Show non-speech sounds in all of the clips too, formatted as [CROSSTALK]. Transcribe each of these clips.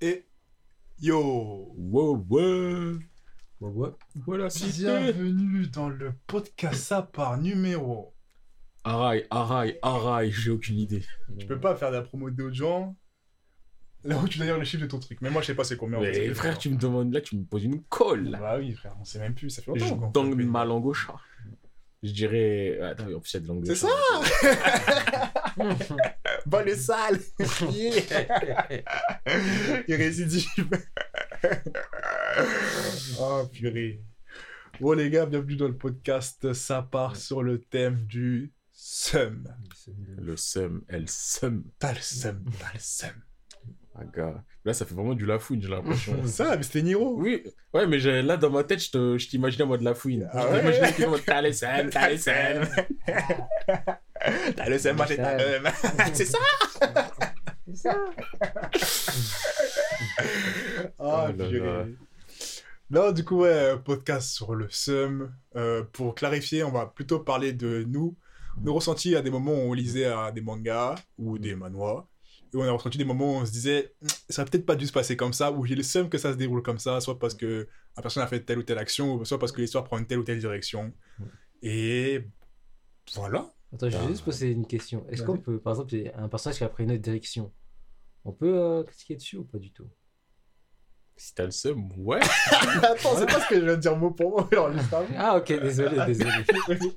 Et yo Wow, wow. Ouais. Voilà, Bienvenue dans le podcast à part numéro. Araï, araï, araï, j'ai aucune idée. Tu peux pas faire de la promo d'autres gens. Là où tu dois dire le chiffre de ton truc. Mais moi, je sais pas c'est combien. en fait, Mais frère, que- tu me demandes là, tu me poses une colle. là. Bah oui, frère, on sait même plus. Ça fait Je longtemps. qu'on donne fait ma langue au chat. Je dirais. Attends, en plus, il y a de langue de C'est ça [LAUGHS] Bah le sale [LAUGHS] [LAUGHS] Il récidive. oh purée. Bon les gars, bienvenue dans le podcast. Ça part sur le thème du seum. Le seum, elle seum. T'as le seum, t'as le seum. Ah, gars. Là, ça fait vraiment du lafouine, j'ai l'impression. [LAUGHS] Ça, mais c'était Niro. Oui, ouais, mais j'ai- là, dans ma tête, je te- je t'imaginais en mode lafouine. Ah je ouais t'imaginais qu'il les seum, t'as les seum. T'as le seum, moi j'ai ta Seum. seum. C'est ça C'est ça. [LAUGHS] Oh là purée. là. Non, du coup, ouais, podcast sur le seum. Euh, pour clarifier, on va plutôt parler de nous, nos ressentis à des moments où on lisait à des mangas ou des manois. Et on a ressenti des moments où on se disait, Hum, ça aurait peut-être pas dû se passer comme ça, ou j'ai le seum que ça se déroule comme ça, soit parce que la personne a fait telle ou telle action, ou soit parce que l'histoire prend une telle ou telle direction. Et voilà. Attends, je vais Ah. juste poser une question. Est-ce qu'on peut, par exemple, un personnage qui a pris une autre direction, on peut euh, critiquer dessus ou pas du tout? Si t'as le seum, ouais. [LAUGHS] Attends, c'est pas ce que je viens de dire mot pour mot, avant. Ah ok, désolé, désolé. [LAUGHS]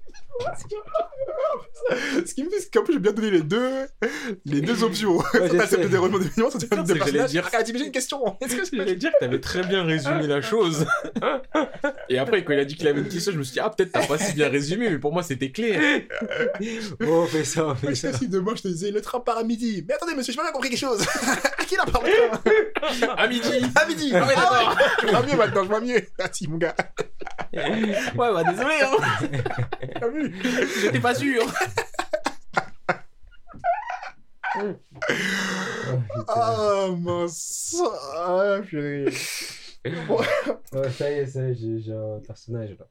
[LAUGHS] Ce qui me fait, c'est qu'en plus, j'ai bien donné les deux, les deux options. Ouais, accepté sais. des remèdes d'événements, soit t'as C'est des personnages. dire- Ah, t'imagines une question [LAUGHS] Est-ce que J'allais dire que t'avais très bien résumé la chose. [LAUGHS] Et après, quand il a dit qu'il avait une question, je me suis dit, ah, peut-être t'as pas si bien résumé, mais pour moi, c'était clair. Oh, on fait ça, Moi, ça. si demain je te disais le train part à midi. Mais attendez, monsieur, j'ai pas bien compris quelque chose. à qui il le train À midi. À midi. Ah ouais, d'accord. Je vois mieux maintenant, je vois mieux. Ah si, mon gars. Ouais, bah désolé, hein. T'as vu J'étais pas sûr. Oh. Ah, mince. Ah, purée. Oh, ça y est, ça y est, j'ai j'ai un personnage là.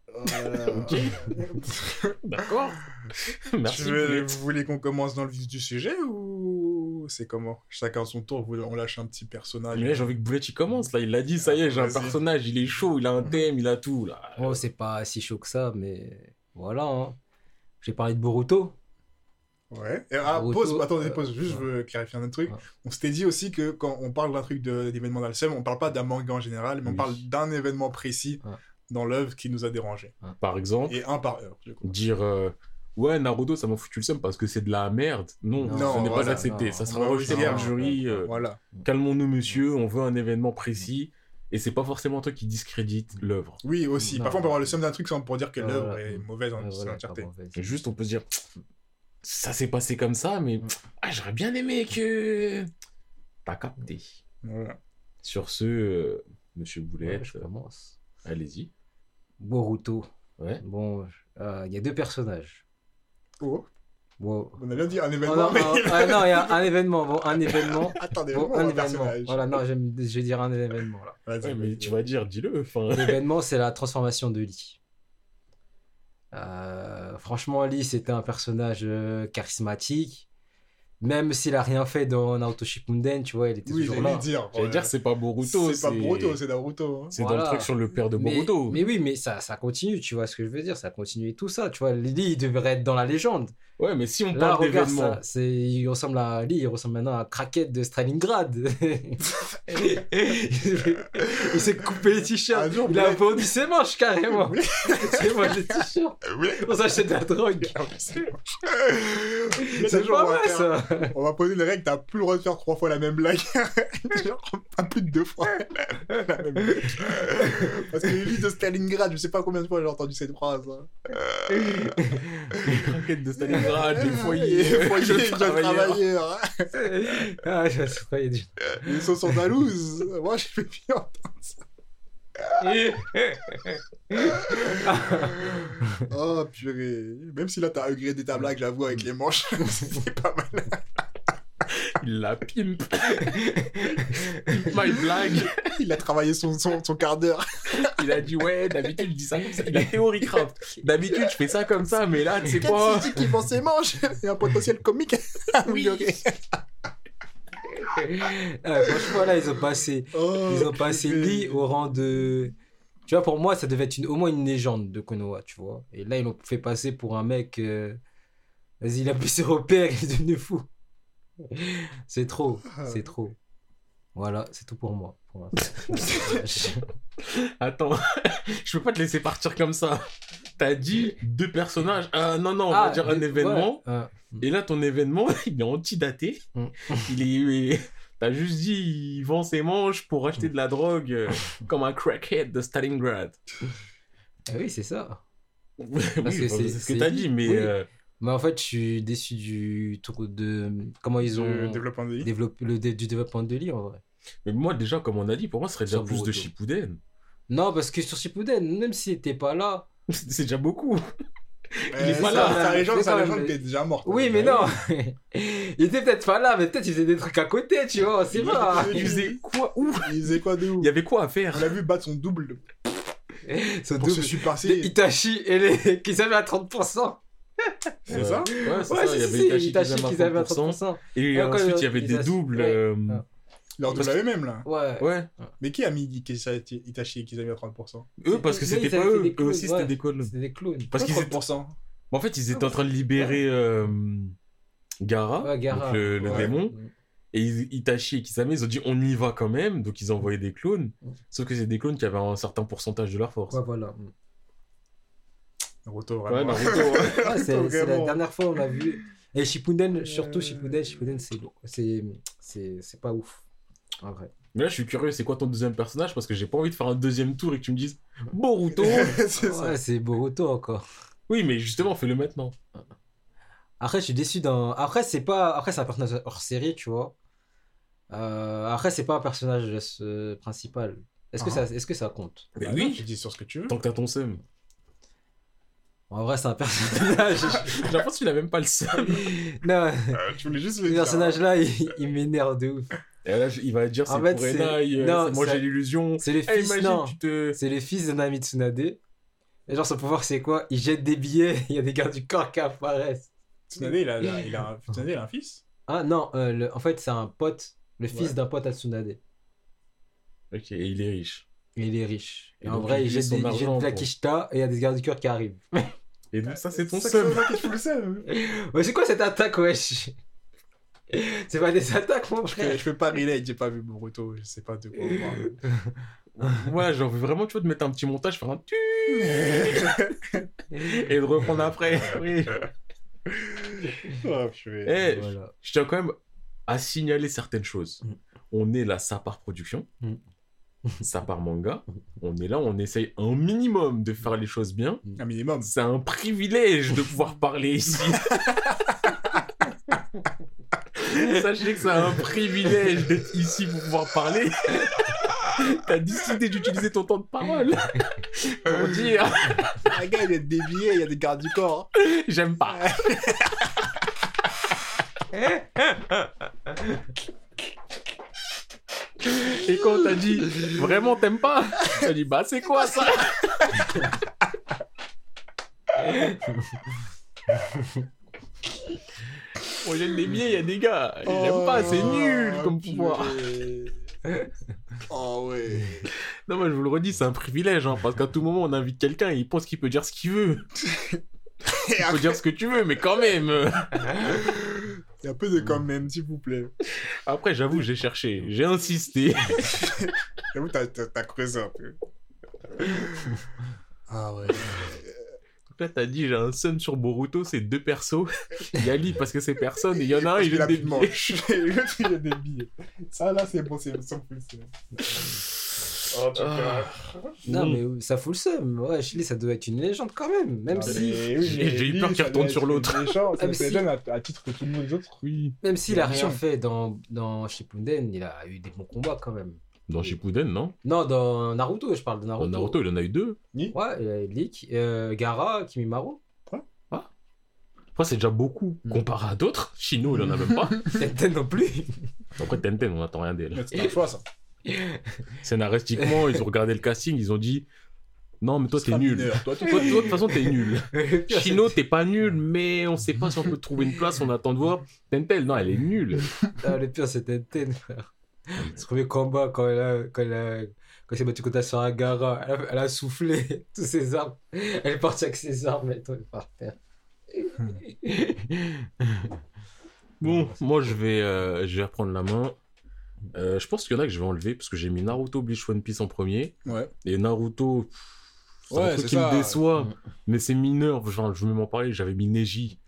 Ok. [LAUGHS] D'accord. Merci. Tu veux- vous voulez qu'on commence dans le vif du sujet ou c'est comment? Chacun son tour, on lâche un petit personnage. Mais là, j'ai envie que Boulette, il commence. Là, il l'a dit, ça y est, j'ai un personnage, il est chaud, il a un thème, il a tout. Là. Oh, c'est pas si chaud que ça, mais voilà. Hein. J'ai parlé de Boruto. Ouais. Et, ah, pause, attendez, euh, pause, juste je ouais. veux clarifier un autre truc. Ouais. On s'était dit aussi que quand on parle d'un truc d'événement dans le SEM, on parle pas d'un manga en général, mais on parle d'un événement précis Ouais. dans l'œuvre qui nous a dérangé. Par exemple, Et un par heure, du coup. dire euh, Ouais, Naruto, ça m'a foutu le seum parce que c'est de la merde. Non, Non, ce n'est voilà, pas accepté. non. Ça sera On va rejeté par dire, jury. euh, Voilà. Calmons-nous, monsieur, on veut un événement précis. Et c'est pas forcément toi qui discrédite l'œuvre. Oui, aussi. Non. Parfois, on peut avoir le SEM d'un truc sans pour dire que l'œuvre voilà. est mauvaise en voilà, entièreté. Juste, on peut se dire Ça s'est passé comme ça, mais ah, j'aurais bien aimé que. T'as capté. Voilà. Sur ce, euh, monsieur Ouais, Boulette, je commence. allez-y. Boruto. Ouais. Bon, euh, il y a deux personnages. Oh, On a bien dit un Oh, événement, non, mais... non, ah, non, il y a un événement. Bon, un événement. [LAUGHS] Attendez, Bon, un un événement. personnage. Voilà, non, je vais dire un événement là. Vas-y, Ouais, mais tu vas dire, dis-le. [LAUGHS] L'événement, c'est la transformation de Lee. Euh, franchement, Lee, c'était un personnage euh, charismatique. Même s'il a rien fait dans Naruto Shippuden, tu vois, il était Oui, toujours là. dire. j'allais ouais. dire, c'est pas Boruto. C'est pas Boruto, c'est Naruto. hein. C'est dans le truc sur le père de Mais, Boruto. mais oui, mais ça, ça continue, tu vois ce que je veux dire, ça continue et tout ça, tu vois. Lee, il devrait être dans la légende. Ouais, mais si on Là, parle regarde d'événements. il ressemble à Lee, il ressemble maintenant à Kraket de Stalingrad. [LAUGHS] il s'est coupé les t-shirts, Un jour, il a Blake- vendu ses manches carrément. C'est moi les t-shirts. On s'achète de la drogue. [LAUGHS] C'est [LAUGHS] pas vrai ça. On va poser les règles, t'as plus le droit de faire trois fois la même blague. Genre, pas plus de deux fois la même blague. Parce que lui de Stalingrad, je sais pas combien de fois j'ai entendu cette phrase. hein. Les craquettes de Stalingrad, les foyers. Foyers, jeunes travailleurs. Ah, je a du- Les sauces andalouse. Moi, j'ai fait bien entendre ça. Oh purée. Même si là t'as upgradé ta blague, j'avoue, avec les manches, [LAUGHS] c'est pas mal. [LAUGHS] Il la pimp. [LAUGHS] Pimp my blague. Il a travaillé son, son, son quart d'heure. Il a dit ouais, d'habitude je dis ça comme ça. Il a théorie craft. [LAUGHS] D'habitude je fais ça comme ça, mais là tu sais quoi Qu'est-ce qui vend ses manches Il y a un potentiel comique à améliorer. Ah, franchement, là, ils ont passé, Oh, ils ont passé lui au rang de. Tu vois, pour moi, ça devait être une, au moins une légende de Konoha, tu vois. Et là, ils l'ont fait passer pour un mec. euh, Vas-y, il a plus ses repères, il est devenu fou. C'est trop, Ah. c'est trop. Voilà, c'est tout pour moi. pour. [LAUGHS] Attends, [LAUGHS] je peux pas te laisser partir comme ça. T'as dit deux personnages. Ah non, non, on Ah, va dire un événement. ouais, euh, Et là, ton événement, [LAUGHS] il est antidaté. Mm. Il est. il est- T'as juste dit, il vend ses manches pour acheter de la drogue euh, comme un crackhead de Stalingrad. ah oui, c'est ça. oui, c'est- ce que t'as dit. dit, mais Oui. euh, Mais en fait, je suis déçu du tour de. Comment ils Le ont développement de l'île. développé le dé- du développement de l'île en vrai. mais moi, déjà, comme on a dit, pour moi, ce serait déjà Sur plus de. Shippuden. Non, parce que sur Shippuden, même s'il était pas là. [LAUGHS] C'est déjà beaucoup. Eh, est pas là. Sa légende, sa légende est déjà morte. Oui, mais non [LAUGHS] Il était peut-être pas là, mais peut-être il faisait des trucs à côté, tu vois, c'est Il- pas. il- Il faisait quoi? Où? Il faisait quoi de ouf? Il y avait quoi à faire? On l'a vu battre son double [LAUGHS] se double. Les Itachi et les qui avaient à 30%. C'est ça Ouais, c'est Ouais, ça. Il y avait Itachi, qui à 30%. 30%. Et ensuite, il y avait des doubles. Leur double avait même là. Ouais. Ouais. Mais qui a mis Itachi Itachi et Kizami à 30% Eux, parce que c'était pas eux. Eux clones, aussi, c'était des clones. C'était des clones. Parce qu'ils étaient... 30%. En fait, ils étaient en train de libérer euh, Gara, le, démon. Et Itachi et Kisame, ils ont dit on y va quand même. Donc ils ont envoyé des clones. Sauf que c'est des clones qui avaient un certain pourcentage de leur force. Ouais, voilà. Naruto, Ouais, vraiment. Naruto, [LAUGHS] ouais. Ouais, c'est c'est la dernière fois on a vu. Et Shippuden, surtout Euh. Shippuden, Shippuden, c'est c'est c'est c'est pas ouf. En vrai. Mais là, je suis curieux, c'est quoi ton deuxième personnage? Parce que j'ai pas envie de faire un deuxième tour et que tu me dises [LAUGHS] Boruto. c'est ça. Ouais, c'est Boruto encore. oui, mais justement, fais-le maintenant. Après, je suis déçu d'un. Après, c'est pas. Après, c'est un personnage hors série, tu vois. Euh, Après, c'est pas un personnage euh, principal. Est-ce que Ah. ça, est-ce que ça compte? Mais Bah oui. Tu dis sur ce que tu veux. Tant que t'as ton seum. En vrai, c'est un personnage. [LAUGHS] J'ai l'impression qu'il a même pas le seum. non, Euh, tu voulais juste ce le dire. personnage-là, il, il m'énerve de ouf. Et là, il va dire c'est pour Enai, euh, non, moi j'ai l'illusion. C'est le Eh, fils. C'est le fils de Nami Tsunade. Et genre, son pouvoir, c'est quoi? Il jette des billets, [LAUGHS] il y a des gardes du corps qui apparaissent. Tsunade, il a, il a, il a un... Tsunade, il a un fils? Ah non, euh, le- en fait, c'est un pote, le fils Ouais. d'un pote à Tsunade. Ok, et il est riche. Et il est riche. Et, Et en vrai, il jette, des, il jette de la quicheta et il y a des gardes du corps qui arrivent. [LAUGHS] Et donc, ça, c'est ton seum. [LAUGHS] Ouais, c'est quoi cette attaque, wesh? C'est pas des attaques, mon Je fais, frère. je fais pas relate, j'ai pas vu Boruto, je sais pas de quoi on parle. [LAUGHS] Ouais, envie vraiment, tu vois, de mettre un petit montage, faire un tu [LAUGHS] et de reprendre après. Oui. Oh. Eh, Voilà. je tiens quand même à signaler certaines choses. Mm. On est là, ça part production, Mm. [LAUGHS] ça part manga. On est là, on essaye un minimum de faire les choses bien. Un minimum. C'est un privilège de pouvoir parler ici. [LAUGHS] Sachez que c'est un privilège d'être ici pour pouvoir parler. T'as décidé d'utiliser ton temps de parole pour dire Un gars, il est dévié, il y a des gardes du corps. j'aime pas. [LAUGHS] Et quand t'as dit vraiment t'aimes pas, t'as dit bah c'est quoi ça? On jette des billets, il y a des gars. J'aime pas, c'est nul comme pouvoir. Oh ouais. Non, moi je vous le redis, c'est un privilège, hein, parce qu'à tout moment on invite quelqu'un et il pense qu'il peut dire ce qu'il veut. [LAUGHS] Il peut dire ce que tu veux, mais quand même. Il y a un peu de quand même, s'il vous plaît. Après, j'avoue, j'ai cherché, j'ai insisté. [LAUGHS] J'avoue, t'as, t'as, t'as creusé un peu. [LAUGHS] Ah ouais. Donc là, t'as dit, j'ai un seum sur Boruto, c'est deux persos. Il y a Lee parce que c'est personne, et il y en a un, il a des billets. L'autre, il a des billets. Ça, là, c'est bon, c'est sans [LAUGHS] plus. Oh, Ah. Non, mais ça fout le seum. Ouais, Chili, ça doit être une légende quand même. Même Ah, si, oui, J'ai- eu peur qu'il retourne sur l'autre. Ah, C'est si. jeune à, à titre que tous les autres. Oui. même s'il a rien fait dans, dans Shippuden, il a eu des bons combats quand même. Dans Shippuden, non? Non, dans Naruto, je parle de Naruto. Dans Naruto, il en a eu deux. Ouais, il a eu Lik, euh, Gara, Kimimaru. Après, c'est déjà beaucoup Mm. comparé à d'autres. Shino, il en a même pas. [LAUGHS] Tenten non plus. Après, Tenten, on attend rien d'elle. C'est un choix, ça. [LAUGHS] Scénaristiquement, ils ont regardé le casting, ils ont dit Non, mais toi, t'es nul. mineur. Toi, tu Toi, toi, de toute façon, t'es nul. [LAUGHS] Chino, t'es pas nul, mais on sait pas si on peut trouver une place, on attend de voir. Tentel, non, elle est nulle. Ah, le pire, c'était Ten, frère. Ce premier combat, quand elle a, quand elle a, quand elle s'est battue contre Saragara, elle a, elle a soufflé [LAUGHS] tous ses armes. Elle est partie avec ses armes et tombée par terre. Bon, moi, je vais, euh, je vais reprendre la main. Euh, je pense qu'il y en a que je vais enlever, parce que j'ai mis Naruto, Bleach, One Piece en premier. Ouais. Et Naruto, c'est Ouais, un truc qui ça. me déçoit. Mm. Mais c'est mineur, genre, je veux m'en parler, j'avais mis Neji.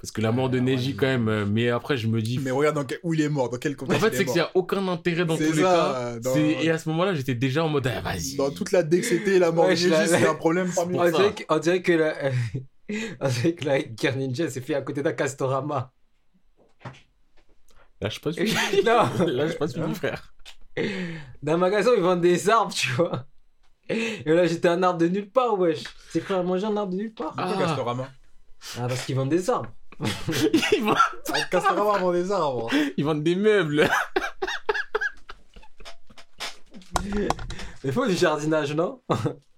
Parce que la mort de Neji, ouais. quand même, euh, mais après, je me dis. Mais regarde dans quel- où il est mort, dans quel En contexte fait, il est c'est qu'il n'y a aucun intérêt dans tous les cas. dans- Et à ce moment-là, j'étais déjà en mode, ah, vas-y. Dans toute la DXT, la mort Ouais, de Neji, la- c'est un problème parmi On dirait, que, on dirait que la, [LAUGHS] on dirait que la guerre ninja s'est fait à côté d'un Castorama. Là, je suis pas [LAUGHS] non, [LAUGHS] je suis pas frère. dans un magasin, ils vendent des arbres, tu vois. Et là, j'étais un arbre de nulle part, wesh. C'est prêt à manger un arbre de nulle part? Pourquoi Ah. Castorama Ah, parce qu'ils vendent des arbres. [LAUGHS] Ils vendent, Castorama vend des arbres? ils vendent des meubles. Il faut du jardinage, non?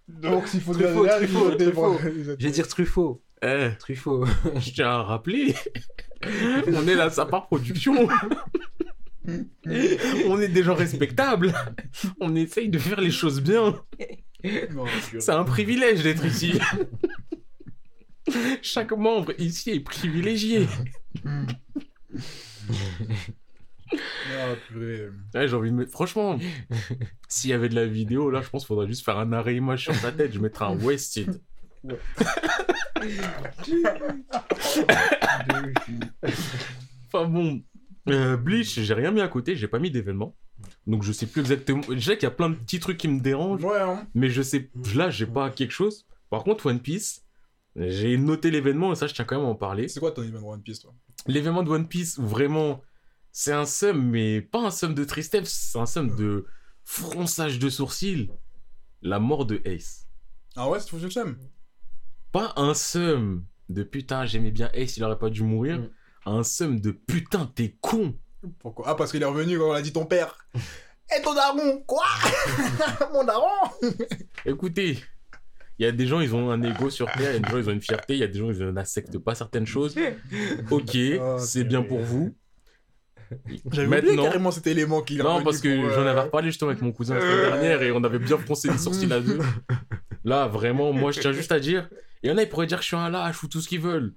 Donc, s'il faut la Truffaut, il faut Truffaut. des- Je vais dire Truffaut. Eh, Truffaut. je tiens à rappeler, [LAUGHS] on est là, ça part production. [LAUGHS] on est des gens respectables. On essaye de faire les choses bien. C'est un privilège d'être ici. Chaque membre ici est privilégié. Ah. Ouais, j'ai envie de mettre... Franchement, s'il y avait de la vidéo, là, je pense qu'il faudrait juste faire un arrêt image sur sa tête. Je mettrais un wasted. [LAUGHS] Enfin bon, euh, Bleach, j'ai rien mis à côté, j'ai pas mis d'événement. Donc je sais plus exactement. Je sais qu'il y a plein de petits trucs qui me dérangent, Ouais, hein. mais je sais. Là, j'ai pas quelque chose. Par contre, One Piece, j'ai noté l'événement et ça, je tiens quand même à en parler. C'est quoi ton événement One Piece, toi? L'événement de One Piece, où vraiment, c'est un seum, mais pas un seum de tristesse, c'est un seum de fronçage de sourcils. La mort de Ace. Ah ouais, c'est tout ce que j'aime. Pas un seum de putain, j'aimais bien Ace, il aurait pas dû mourir. Mm. Un seum de putain, t'es con. Pourquoi? Ah, parce qu'il est revenu quand on a dit ton père. [LAUGHS] Et ton daron Quoi? [LAUGHS] Mon daron Écoutez, il y a des gens, ils ont un ego sur Terre, il y a des gens, ils ont une fierté, il y a des gens, ils n'acceptent pas certaines choses. Ok, [LAUGHS] Oh, c'est bien pour vous. J'avais oublié Maintenant, carrément cet élément qu'il est non, parce que pour, j'en euh, avais reparlé justement avec mon cousin la semaine dernière et on avait bien froncé les sourcils à deux. Là, vraiment, moi, je tiens juste à dire, il y en a, ils pourraient dire que je suis un lâche ou tout ce qu'ils veulent.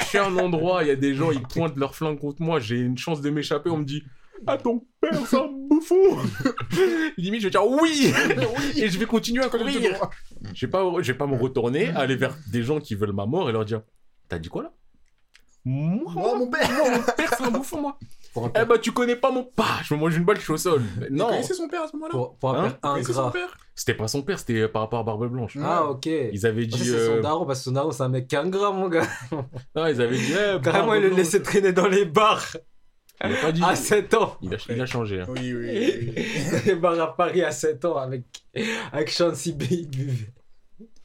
Je suis à un endroit, il y a des gens, ils [LAUGHS] pointent leur flingue contre moi, j'ai une chance de m'échapper, on me dit, ah ton père, c'est un bouffon! [LAUGHS] Limite, je vais dire oui! Et je vais continuer à courir. Je vais pas, je vais pas me retourner, aller vers des gens qui veulent ma mort et leur dire, t'as dit quoi là? Moi, Moi, mon père moi, mon père, c'est un bouffon, moi Pour un Eh bah, tu connais pas mon pas Je me mange une balle, je suis au sol. Mais Non. Connaissait son père à ce moment-là pour, pour un Hein père Il connaissait son ingrat. père c'était pas son père, c'était par rapport à Barbe Blanche. Ah, ok. Ils avaient Ça, dit. c'est euh, son daron, parce que son daron, c'est un mec ingrat, mon gars. Non, ils avaient dit. eh, Carrément, Barbe il le Blanche. laissait traîner dans les bars Il a pas dit. à 7 ans. Il a, il a changé. hein. Oui, oui, oui. [LAUGHS] les bars à Paris à 7 ans avec, avec Chancy B. Il buvait.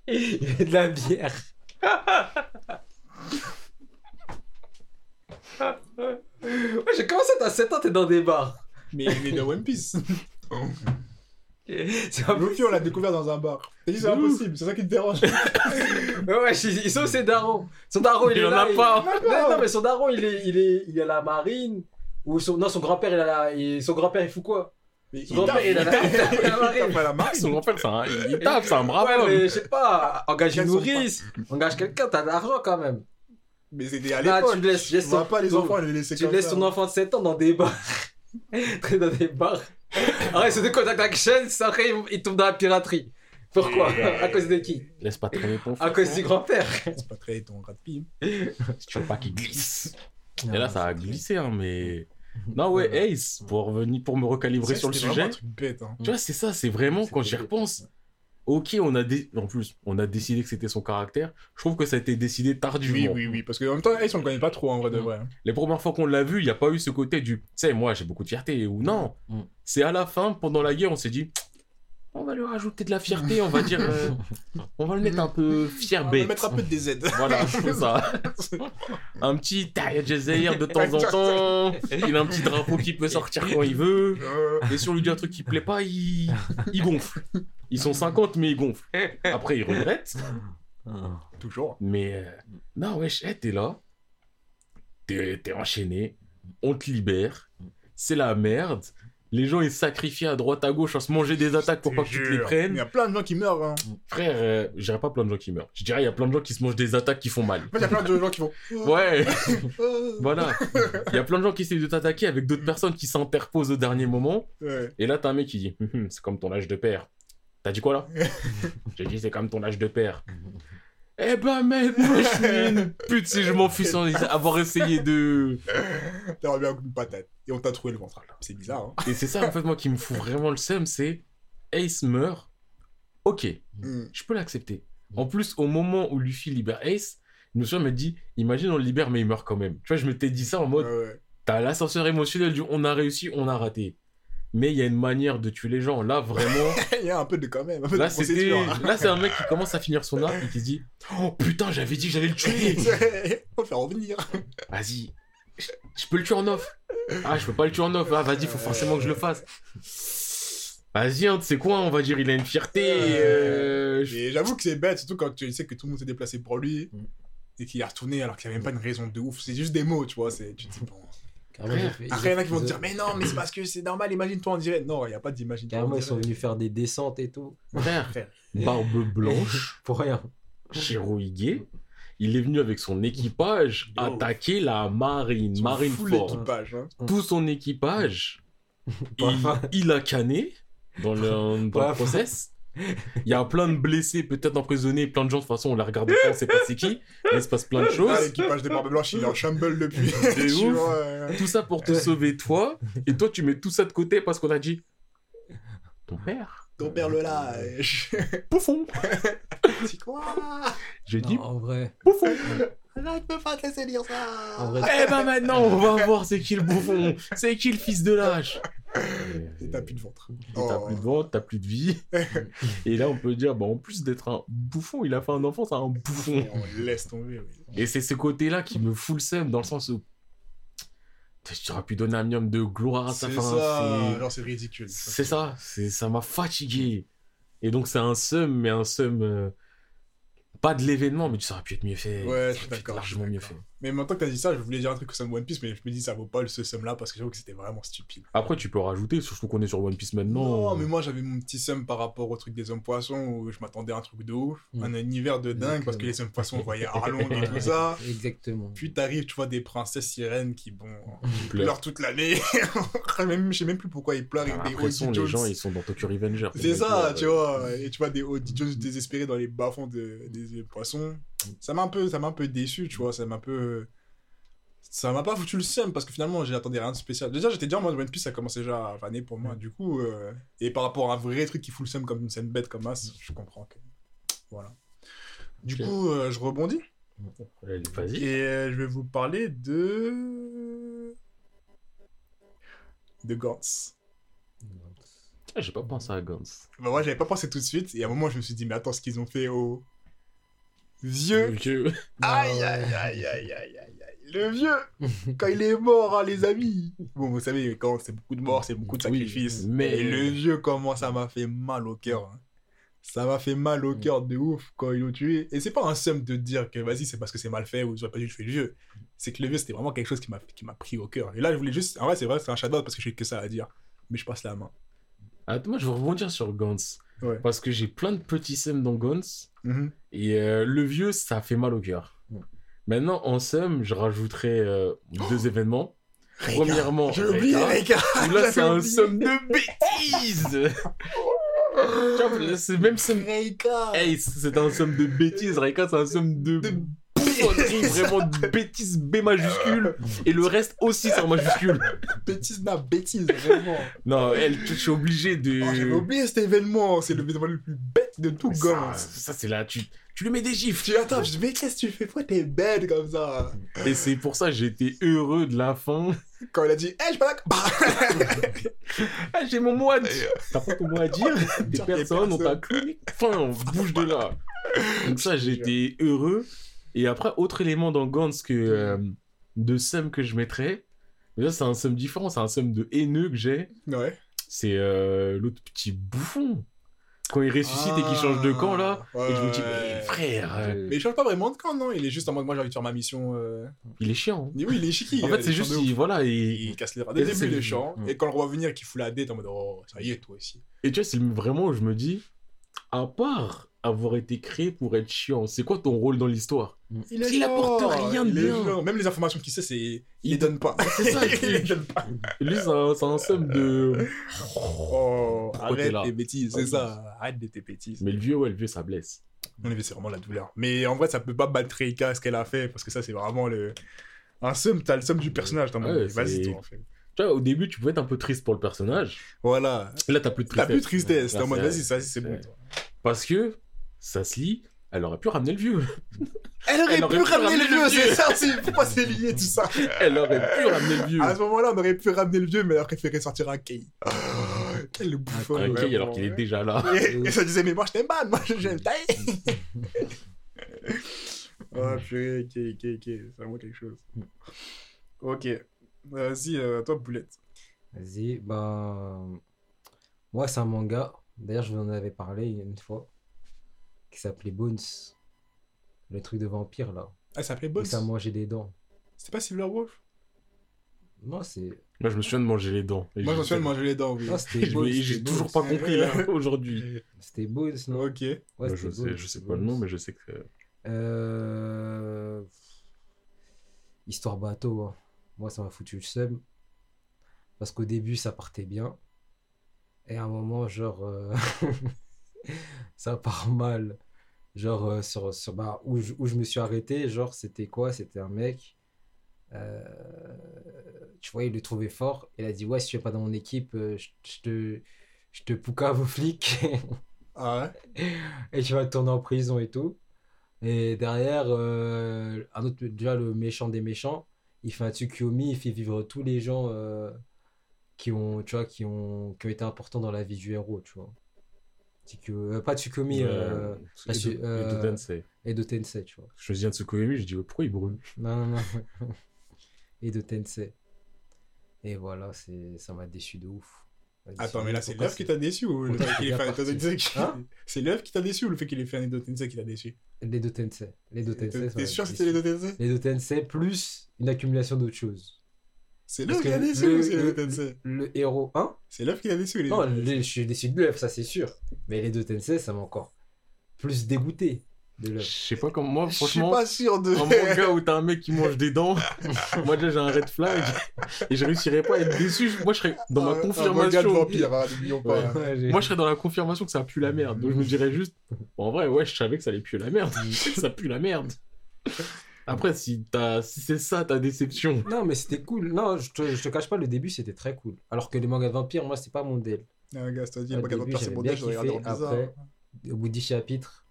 Il buvait de la bière. [LAUGHS] Ouais, j'ai commencé à 7 ans, t'es dans des bars. Mais il est de One Piece. [LAUGHS] C'est un peu... Luffy, on l'a découvert dans un bar. T'as dit c'est impossible, c'est ça qui te dérange. [LAUGHS] Ouais, ouais, ils sont ses darons. Son daron, il, Il est en là. a il- pas. Non, non, mais son daron, il est, il est, il est à la marine. Ou son, non, son grand-père, il a la, il- son grand-père, il fout quoi? Mais Son grand-père, il a la, il tape à la [LAUGHS] marine. tape à la marque. Son grand-père, c'est un- il tape, c'est un brave Ouais, homme. mais je sais pas, engage une nourrice, engage quelqu'un, t'as de l'argent quand même. Mais c'était à Là, l'époque. tu laisses, tu laisses ton- pas les enfants, laisser Tu comme laisses ça. ton enfant de 7 ans dans des bars. [LAUGHS] Très dans des bars. Arrête, c'est de contact action, ça après il- tombe dans la piraterie. Pourquoi? À cause de qui? Laisse pas traîner ton À cause du grand-père. C'est pas très ton rat de pime. [LAUGHS] Si tu veux pas qu'il glisse. Et là, ça a glissé, hein, mais. [LAUGHS] Non, ouais, Ace, pour, revenir, pour me recalibrer sur le sujet. un truc bête, hein. Tu vois, c'est ça, c'est vraiment, quand j'y repense, ok, on a dé- en plus, on a décidé que c'était son caractère. Je trouve que ça a été décidé tardivement. Oui, oui, oui. Parce qu'en même temps, Ace, on le connaît pas trop en vrai de vrai. hein. Les premières fois qu'on l'a vu, il n'y a pas eu ce côté du, tu sais, moi j'ai beaucoup de fierté ou non. Mm. C'est à la fin, pendant la guerre, on s'est dit, on va lui rajouter de la fierté, on va dire. euh, [LAUGHS] on va le mettre un peu fier On va bête. mettre un peu de DZ. Voilà, c'est ça. [LAUGHS] Un petit Tahir Jazair de temps en temps. Il a un petit drapeau qui peut sortir quand il veut. Et si on lui dit un truc qui plaît pas, il, il gonfle. Ils sont 50, mais ils gonflent. Après, ils regrettent. Toujours. Mais euh, non, wesh, hey, t'es là. T'es enchaîné. On te libère. C'est la merde. Les gens, ils se sacrifient à droite, à gauche, à se manger des attaques pour pas te que tu te les jure. Il prennes. y a plein de gens qui meurent. Hein. Frère, euh, je dirais pas plein de gens qui meurent. Je dirais, il y a plein de gens qui se mangent des attaques qui font mal. Il y a plein de gens qui vont. [LAUGHS] Ouais, [LAUGHS] [LAUGHS] voilà. Il y a plein de gens qui essayent de t'attaquer avec d'autres personnes qui s'interposent au dernier moment. Ouais. Et là, t'as un mec qui dit Hum, hum, C'est comme ton âge de père. T'as dit quoi là? J'ai dit C'est comme ton âge de père. Eh ben, mec, moi je suis une pute si je m'en fous sans avoir essayé de. T'aurais bien un coup de patate. Et on t'a trouvé le ventre. C'est bizarre. Hein. Et c'est ça en fait, moi qui me fout vraiment le seum c'est Ace meurt. Ok, Mm. je peux l'accepter. En plus, au moment où Luffy libère Ace, je me souviens, me dit Imagine on le libère, mais il meurt quand même. Tu vois, je m'étais dit ça en mode Ouais, ouais. T'as l'ascenseur émotionnel du on a réussi, on a raté. Mais il y a une manière de tuer les gens. Là, vraiment. [LAUGHS] Il y a un peu de quand même. Là, c'était. hein. Là, c'est un mec qui commence à finir son arc et qui se dit Oh putain, j'avais dit que j'allais le tuer. [LAUGHS] Faut le faire revenir. Vas-y, je je peux le tuer en off. Ah, je peux pas le tuer en off. Ah, vas-y, faut forcément que je le fasse. Vas-y, hein, tu sais quoi, on va dire, il a une fierté. euh, Et j'avoue que c'est bête, surtout quand tu sais que tout le monde s'est déplacé pour lui Mm. et qu'il est retourné alors qu'il n'y avait même pas une raison de ouf. C'est juste des mots, tu vois. c'est- Tu te dis, bon. Carrément, fait- Après, il y en a qui vont te dire, mais non, mais c'est parce que c'est normal, imagine-toi en direct. Non, il n'y a pas d'imagine-toi Carrément, ils sont venus faire des descentes et tout. Frère. [LAUGHS] barbe blanche, [LAUGHS] Pour rien. Shirohige, il est venu avec son équipage Yo. attaquer la marine, sont marine fort. équipage. Hein. Tout son équipage, il, il a canné dans le, dans le process. Il y a plein de blessés, peut-être emprisonnés, plein de gens, de toute façon, on les regarde pas, on sait pas c'est qui, mais il se passe plein de Ah, choses. l'équipage des Barbes Blanches, il est en shamble depuis. C'est [LAUGHS] ouf. vois, euh, Tout ça pour te sauver toi, et toi tu mets tout ça de côté parce qu'on a dit ton père. Ton père le lâche. Quoi [LAUGHS] J'ai dit en vrai. bouffon. Là, je peux pas te laisser dire ça. En vrai, Eh ben maintenant on va voir c'est qui le bouffon, c'est qui le fils de lâche. Et t'as plus de ventre. Et T'as Oh. plus de ventre, t'as plus de vie. [LAUGHS] Et là on peut dire bah en plus d'être un bouffon, il a fait un enfant, c'est un bouffon. On laisse tomber. oui. Et c'est ce côté-là qui me fout le seum dans le sens où tu aurais pu donner un minimum de gloire à sa C'est fin. ça. c'est- Genre, c'est ridicule. C'est ça, c'est ça m'a fatigué. Et donc c'est un seum, mais un seum euh, pas de l'événement, mais ça aurait pu être mieux fait. Ouais, je suis d'accord. largement mieux fait. Mais maintenant que t'as dit ça, je voulais dire un truc sur One Piece, mais je me dis ça vaut pas le ce somme là parce que j'avoue que c'était vraiment stupide. Après tu peux rajouter, surtout qu'on est sur One Piece maintenant. Non, mais moi j'avais mon petit somme par rapport au truc des hommes poissons où je m'attendais à un truc de ouf, Mm. un univers de dingue parce que les hommes poissons on voyait Arlong et tout ça. [LAUGHS] Exactement. Puis t'arrives, tu vois des princesses sirènes qui bon, pleure. pleurent toute l'année. [LAUGHS] même, je sais même plus pourquoi ils pleurent Ah, des Après, sont, les gens ils sont dans Tokyo Revenger. C'est ça, tu vois. Et tu vois des Jones désespérés dans les bas-fonds de- des poissons. Ça m'a un peu, ça m'a un peu déçu, tu vois. Ça m'a un peu, ça m'a pas foutu le seum parce que finalement j'attendais rien de spécial. Déjà j'étais déjà en mode One Piece, ça commençait déjà à vanner pour moi. Du coup, euh, et par rapport à un vrai truc qui fout le seum comme une scène bête comme As, je comprends que, voilà. Du coup, euh, je rebondis Allez, et euh, je vais vous parler de de Gantz. Ah, J'ai pas pensé à Gans. Bah moi j'avais pas pensé tout de suite et à un moment je me suis dit mais attends ce qu'ils ont fait au vieux. Vieux. aïe Ah, aïe aïe aïe aïe aïe aïe. Le vieux [LAUGHS] quand il est mort hein, les amis. Bon vous savez quand c'est beaucoup de morts c'est beaucoup de Oui, sacrifices. mais- et le vieux comment ça m'a fait mal au cœur hein. ça m'a fait mal au cœur de ouf quand ils l'ont tué. Et c'est pas un seum de dire que vas-y c'est parce que c'est mal fait ou auraient pas dû tuer le vieux. C'est que le vieux c'était vraiment quelque chose qui m'a qui m'a pris au cœur. Et là je voulais juste en vrai c'est vrai c'est un shadow parce que j'ai que ça à dire. Mais je passe la main. Attends, moi je vais rebondir sur Gans. Ouais. Parce que j'ai plein de petits seums dans Mhm. Et euh, le vieux, ça fait mal au cœur. Maintenant, en somme, je rajouterai euh, deux événements. Premièrement, J'ai oublié, où là, [LAUGHS] c'est un somme de bêtises. [LAUGHS] C'est même somme. Hey, c'est un somme de bêtises. Reka, c'est un somme de. De cochonnerie, [LAUGHS] vraiment bêtise B majuscule, et le reste aussi c'est en majuscule. Bêtise, na bêtise, vraiment. Non, elle, je suis obligé de. Oh, J'avais oublié cet événement, c'est l'événement le plus bête de tout ça, gomme. ça, c'est là, tu, tu lui mets des gifs. Tu attends, je dis, mais qu'est-ce que tu fais Pourquoi t'es bête comme ça? Et c'est pour ça que j'étais heureux de la fin. Quand il a dit, hé, je suis pas d'accord. Ah, [LAUGHS] j'ai mon mot à dire. T'as pas ton mot à dire? [LAUGHS] Des des personnes, on t'a personnes. cloué. Fin, on bouge de là. Donc ça, j'étais heureux. Et après, autre élément dans Gantz que euh, de seum que je mettrais. Mais là, c'est un seum différent. C'est un seum de haineux que j'ai. Ouais. C'est euh, l'autre petit bouffon. Quand il ressuscite et qu'il change de camp, là. Ah, Et je me dis, ouais. mais frère, euh, Mais il change pas vraiment de camp, non? Il est juste en mode, moi j'ai envie de faire ma mission. euh. il est chiant. hein. Mais oui, il est chiqui. En fait, c'est juste, il, voilà, Il casse les bras. Dès le Et début, c'est il est le- chiant. Et quand le roi venir, qui fout la dette en mode, oh, ça y est, toi aussi. et tu vois, c'est vraiment où je me dis, à part avoir été créé pour être chiant, c'est quoi ton rôle dans l'histoire? Il est Il apporte rien de bien. chiant. Même les informations qu'il sait, c'est. Il Il- les donne pas. C'est ça, [LAUGHS] il les donne pas. [LAUGHS] Lui, c'est un, somme de. Oh, arrête tes bêtises, c'est ça. Arrête de tes bêtises. Mais le vieux, ouais, le vieux, ça blesse. En effet, c'est vraiment la douleur. Mais en vrai, ça peut pas battre Reika ce qu'elle a fait, parce que ça, c'est vraiment le. Un somme, t'as le somme du personnage. T'as Ouais, vas-y, toi, en fait. Tu vois, au début, tu pouvais être un peu triste pour le personnage. Voilà. Là, t'as plus de T'as tristesse. plus de tristesse. C'est- vas-y, ça, c'est bon. Parce que ça se lit, elle aurait pu ramener le vieux. [LAUGHS] Elle aurait Elle aurait pu pu ramener le ramener le vieux, c'est ça. Pourquoi c'est lié tout ça [LAUGHS] Elle aurait pu ramener le vieux. À ce moment-là, on aurait pu ramener le vieux, mais elle a préféré sortir un Kay. [GASPS] Quel bouffon. Un Kay, alors qu'il est déjà là. Et, [LAUGHS] et ça disait, mais moi je t'aime pas, moi je taille. oh purée, ok, ok, ok, c'est vraiment quelque chose. Ok, vas-y, euh, toi, Boulette. Vas-y, ben. Moi, c'est un manga. D'ailleurs, je vous en avais parlé une fois. Qui s'appelait Bones. Le truc de vampire, là. Ah, ça s'appelait Où Boss ça mangeait des dents. C'était pas Silver Wolf? Non, c'est. Moi, je me souviens de manger les dents. Et Moi, je- j'en suis de manger les dents, oui. Non, c'était [LAUGHS] Bones. me- J'ai c'était toujours Bones. pas compris là [LAUGHS] aujourd'hui. C'était Bones, non? Ok. Ouais, c'était je sais, Bones, je sais pas le nom, Bones. mais je sais que. Euh... Histoire bateau, hein. Moi ça m'a foutu le seum. Parce qu'au début ça partait bien. Et à un moment, genre, euh, [LAUGHS] ça part mal. Genre, euh, sur, sur, bah, où, je, où je me suis arrêté, genre, c'était quoi? C'était un mec. euh, tu vois, il le trouvait fort. Il a dit, ouais, si tu es pas dans mon équipe, je, je te, je te poucave aux flics. [LAUGHS] Ah ouais? Et tu vas te tourner en prison et tout. Et derrière, un autre, déjà le méchant des méchants, il fait un Tsukuyomi, il fait vivre tous les gens euh, qui ont, tu vois, qui ont, qui ont été importants dans la vie du héros, tu vois. Euh, pas Tsukuyomi, euh, Edo- su- Edo euh, Tensei. Edo Tensei, tu vois. Je viens de Tsukuyomi, je dis pourquoi il brûle? Non, non, non. [LAUGHS] Edo Tensei. Et voilà, c'est, ça m'a déçu de ouf. Attends, mais là, ouf. c'est l'œuvre qui t'a déçu ou le fait qu'il ait fait un Tensei qui- Hein C'est l'œuvre qui t'a déçu ou le fait qu'il ait fait un Edo Tensei qui t'a déçu Tensei. L'Edo Tensei, ça T'es m'a sûr que c'était l'Edo Tensei L'Edo Tensei plus une accumulation d'autres choses. C'est l'œuvre qui que a déçu ou c'est l'Edo le- Tensei Le héros 1 C'est l'œuvre qui a déçu ou Non, l'Edo le- je suis déçu de l'œuvre, ça c'est sûr. Mais les deux Tensei, ça m'a encore plus dégoûté Je sais pas comment. Moi, Je suis franchement, pas sûr de. un [LAUGHS] manga où t'as un mec qui mange des dents, [LAUGHS] moi déjà j'ai un red flag et je réussirais pas à être déçu. Moi je serais dans ma Un- Un manga de confirmation. vampire, hein, n'oublions pas. Ouais. hein. Ouais, Moi je serais dans la confirmation que ça pue la merde. Donc je me dirais juste, bon, en vrai, ouais, je savais que ça allait puer la merde. [LAUGHS] ça pue la merde. Après, si, t'as- si c'est ça ta déception, Non, mais c'était cool. Non, je te, je te cache pas, le début c'était très cool. Alors que les mangas de vampires, moi, c'est pas mon deal. Ah, gars, dit, Au le manga de début, vampire, c'est bon, bien je regarde en bizarre. après- Au bout du chapitre,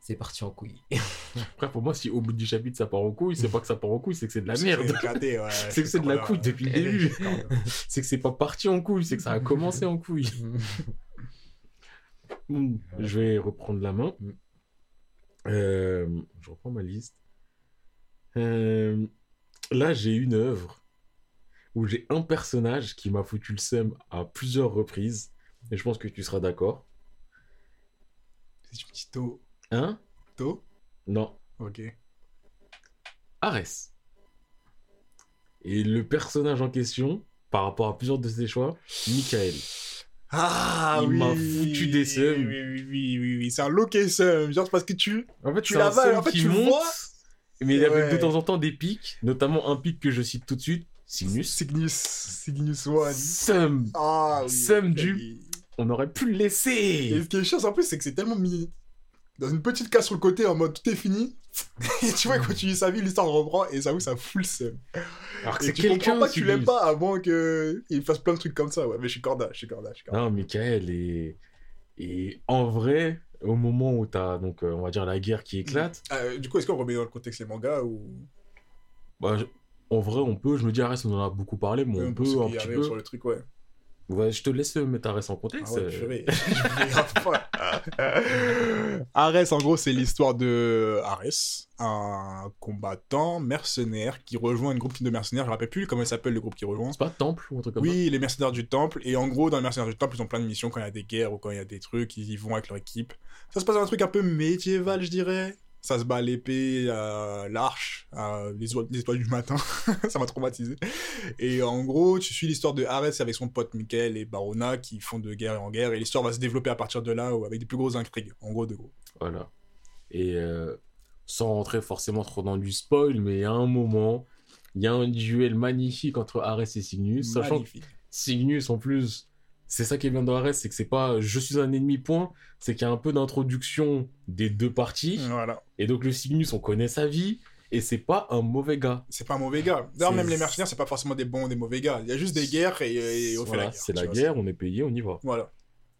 c'est parti en couille. [LAUGHS] après pour moi, si au bout du chapitre ça part en couille, c'est pas que ça part en couille, c'est que c'est de la C'est merde. éclaté, ouais. [LAUGHS] C'est que c'est de la couille depuis le début. [LAUGHS] C'est que c'est pas parti en couille, c'est que ça a commencé en couille. Hmm, Je vais reprendre la main. Mm. Euh, je reprends ma liste. Euh, là, j'ai une œuvre où j'ai un personnage qui m'a foutu le seum à plusieurs reprises. Et je pense que tu seras d'accord. C'est une petite To. Hein? To? Non. Ok. Arès. Et le personnage en question, par rapport à plusieurs de ses choix, Michael. Ah Il oui m'a foutu des seums. Oui, oui, oui, oui, oui. C'est un loquet seum. Genre, c'est parce que tu. En fait, Tu l'avales, en fait, tu monte, vois. mais il y avait de temps en temps des pics, notamment un pic que je cite tout de suite, Sinus. Cygnus. Cygnus One. Seum. Ah oui. Seum ok. du- On aurait pu le Et laisser. ce qui est chiant, en plus, c'est que c'est tellement mis. Dans une petite case sur le côté en mode tout est fini. [LAUGHS] et tu vois, quand tu lis sa vie, l'histoire reprend et ça vous ça fout le seum. Alors que c'est tu comprends quelqu'un pas que tu l'aimes pas avant qu'il fasse plein de trucs comme ça. Ouais, mais je suis corda, je suis corda, je suis corda. Non, Michael, et, et en vrai, au moment où t'as, donc, euh, on va dire, la guerre qui éclate, Euh, du coup, est-ce qu'on remet dans le contexte les mangas ou? Bah, je- en vrai, on peut, je me dis, Arès, on en a beaucoup parlé, mais on peut ceux un petit peu. sur le truc, ouais. Ouais, je te laisse mettre Arès en Ah contexte. ouais, euh, purée. [LAUGHS] Je vais grave pas. Arès, en gros, c'est l'histoire de Arès, un combattant mercenaire qui rejoint une groupe de mercenaires. Je me rappelle plus comment il s'appelle le groupe qui rejoint. C'est pas Temple ou un truc comme ça Oui, les mercenaires du temple. Et en gros, dans les mercenaires du temple, ils ont plein de missions quand il y a des guerres ou quand il y a des trucs. Ils y vont avec leur équipe. Ça se passe dans un truc un peu médiéval, je dirais. Ça se bat à l'épée, à l'arche, à les, étoiles du matin. [LAUGHS] ça m'a traumatisé. Et en gros, tu suis l'histoire de Arès avec son pote Michael et Barona qui font de guerre en guerre. Et l'histoire va se développer à partir de là, avec des plus grosses intrigues. En gros, de gros. Voilà. Et euh, sans rentrer forcément trop dans du spoil, mais à un moment, il y a un duel magnifique entre Arès et Cygnus, sachant que Magnifique. Cygnus, en plus, c'est ça qui est bien dans Arès, c'est que c'est pas je suis un ennemi, point, c'est qu'il y a un peu d'introduction des deux parties. Voilà. Et donc le Cygnus, on connaît sa vie, et c'est pas un mauvais gars. C'est pas un mauvais gars. D'ailleurs, même les mercenaires, c'est pas forcément des bons ou des mauvais gars. Il y a juste des guerres et, et on fait la guerre. c'est la vois, guerre, on est payé, on y va. Voilà.